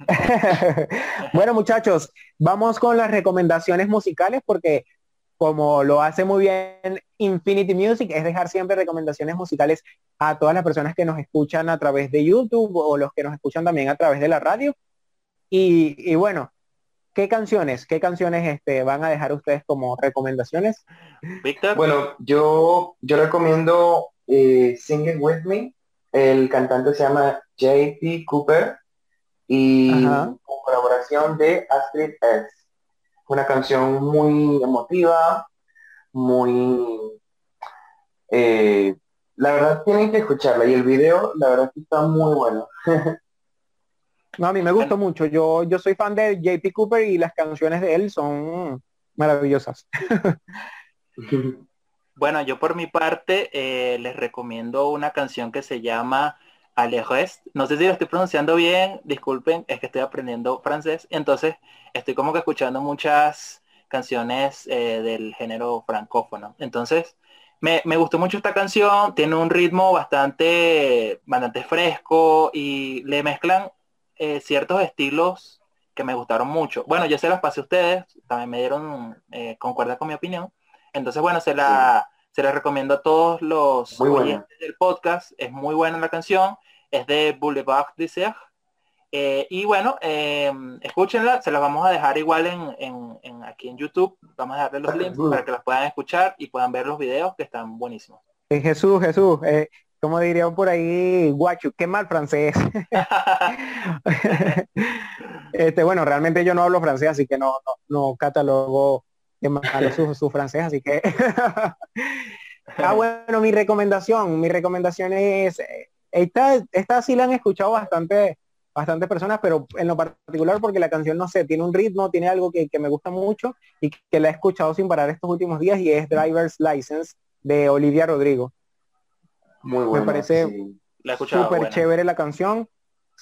bueno muchachos, vamos con las recomendaciones musicales porque como lo hace muy bien Infinity Music, es dejar siempre recomendaciones musicales a todas las personas que nos escuchan a través de YouTube o los que nos escuchan también a través de la radio. Y, y bueno, ¿qué canciones, qué canciones este, van a dejar ustedes como recomendaciones? Víctor. Bueno, yo, yo recomiendo eh, Sing It With Me. El cantante se llama JP Cooper y con colaboración de Astrid S. Una canción muy emotiva, muy... Eh, la verdad tienen que escucharla y el video la verdad está muy bueno. no, a mí me gustó mucho. Yo, yo soy fan de JP Cooper y las canciones de él son maravillosas. Bueno, yo por mi parte eh, les recomiendo una canción que se llama Alejest. No sé si lo estoy pronunciando bien, disculpen, es que estoy aprendiendo francés. Entonces estoy como que escuchando muchas canciones eh, del género francófono. Entonces me, gustó mucho esta canción, tiene un ritmo bastante, bastante fresco y le mezclan eh, ciertos estilos que me gustaron mucho. Bueno, yo se las pasé a ustedes, también me dieron, concuerda con mi opinión. Entonces, bueno, se la, se la recomiendo a todos los oyentes del podcast. Es muy buena la canción. Es de Boulevard de Serre. Eh, y bueno, em, escúchenla, se las vamos a dejar igual en, aquí en YouTube. Vamos a darle los links para que las puedan escuchar y puedan ver los videos que están buenísimos. Eh, Jesús, Jesús, eh, como dirían por ahí, guacho, qué mal francés. este, bueno, realmente yo no hablo francés, así que no, no, no catalogo malo su, francés, así que... ah, bueno, mi recomendación, mi recomendación es... Eh, esta, esta sí la han escuchado bastante bastantes personas, pero en lo particular porque la canción, no sé, tiene un ritmo, tiene algo que, me gusta mucho y que la he escuchado sin parar estos últimos días y es Driver's License de Olivia Rodrigo. Muy bueno. Me parece súper chévere la canción.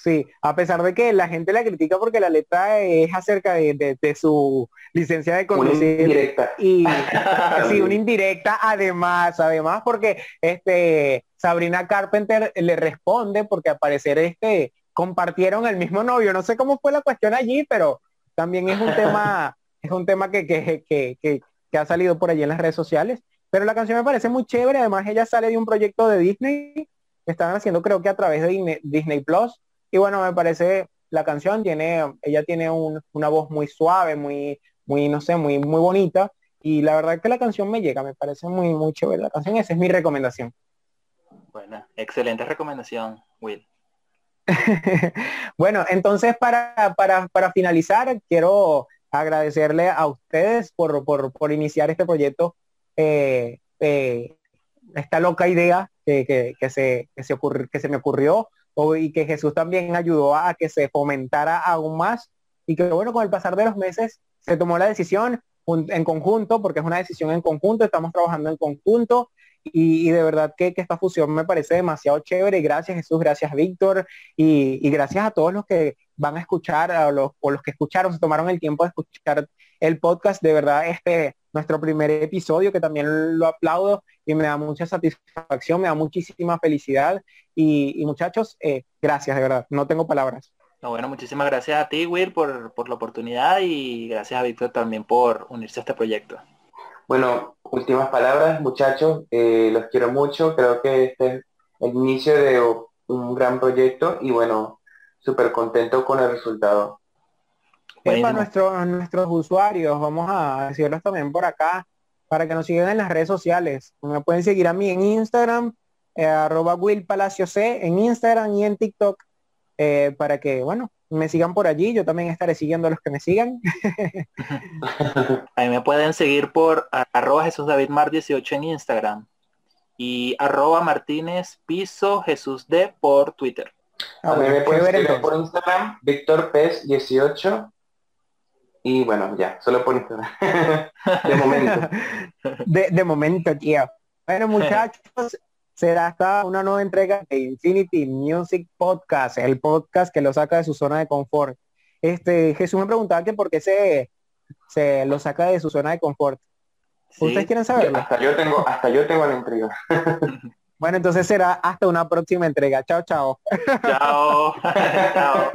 Sí, a pesar de que la gente la critica porque la letra es acerca de, su licencia de conducir. Y sí, una indirecta además, además porque este Sabrina Carpenter le responde porque al parecer este compartieron el mismo novio. No sé cómo fue la cuestión allí, pero también es un tema, es un tema que, que, que, que, ha salido por allí en las redes sociales. Pero la canción me parece muy chévere, además ella sale de un proyecto de Disney que estaban haciendo creo que a través de Disney Plus y bueno, me parece, la canción tiene, ella tiene una voz muy suave, muy, muy, no sé, muy, muy bonita. Y la verdad que la canción me llega, me parece muy, muy chévere la canción. Esa es mi recomendación. Bueno, excelente recomendación, Will. bueno, entonces para, para, para, finalizar, quiero agradecerle a ustedes por, por, por iniciar este proyecto, eh, eh, esta loca idea que, que, que se, que, se que se me ocurrió y que Jesús también ayudó a que se fomentara aún más y que bueno, con el pasar de los meses se tomó la decisión en conjunto, porque es una decisión en conjunto, estamos trabajando en conjunto y, de verdad que, esta fusión me parece demasiado chévere. Gracias Jesús, gracias Víctor y, gracias a todos los que van a escuchar a o los que escucharon, se tomaron el tiempo de escuchar el podcast. De verdad, este nuestro primer episodio, que también lo aplaudo y me da mucha satisfacción, me da muchísima felicidad. Y, muchachos, eh, gracias, de verdad, no tengo palabras. bueno, muchísimas gracias a ti, Will, por, por la oportunidad y gracias a Víctor también por unirse a este proyecto. Bueno, últimas palabras, muchachos, eh, los quiero mucho, creo que este es el inicio de un gran proyecto y bueno, súper contento con el resultado. Para nuestros, nuestros usuarios, vamos a decirlos también por acá, para que nos sigan en las redes sociales. Me pueden seguir a mí en Instagram, eh, arroba Will Palacio C, en Instagram y en TikTok, eh, para que, bueno, me sigan por allí. Yo también estaré siguiendo a los que me sigan. a mí me pueden seguir por arroba Jesús David Mar 18 en Instagram y arroba Martínez Piso Jesús D por Twitter. A mí me pueden seguir por Instagram, Víctor Pez 18 y bueno, ya, solo por Instagram. de momento. De, de momento, tío. Bueno, muchachos, será hasta una nueva entrega de Infinity Music Podcast, el podcast que lo saca de su zona de confort. Este, Jesús me preguntaba que por qué se, se lo saca de su zona de confort. ¿Ustedes quieren saberlo? Hasta yo tengo, hasta yo tengo la entrega. bueno, entonces será hasta una próxima entrega. Chao, chao. Chao. chao.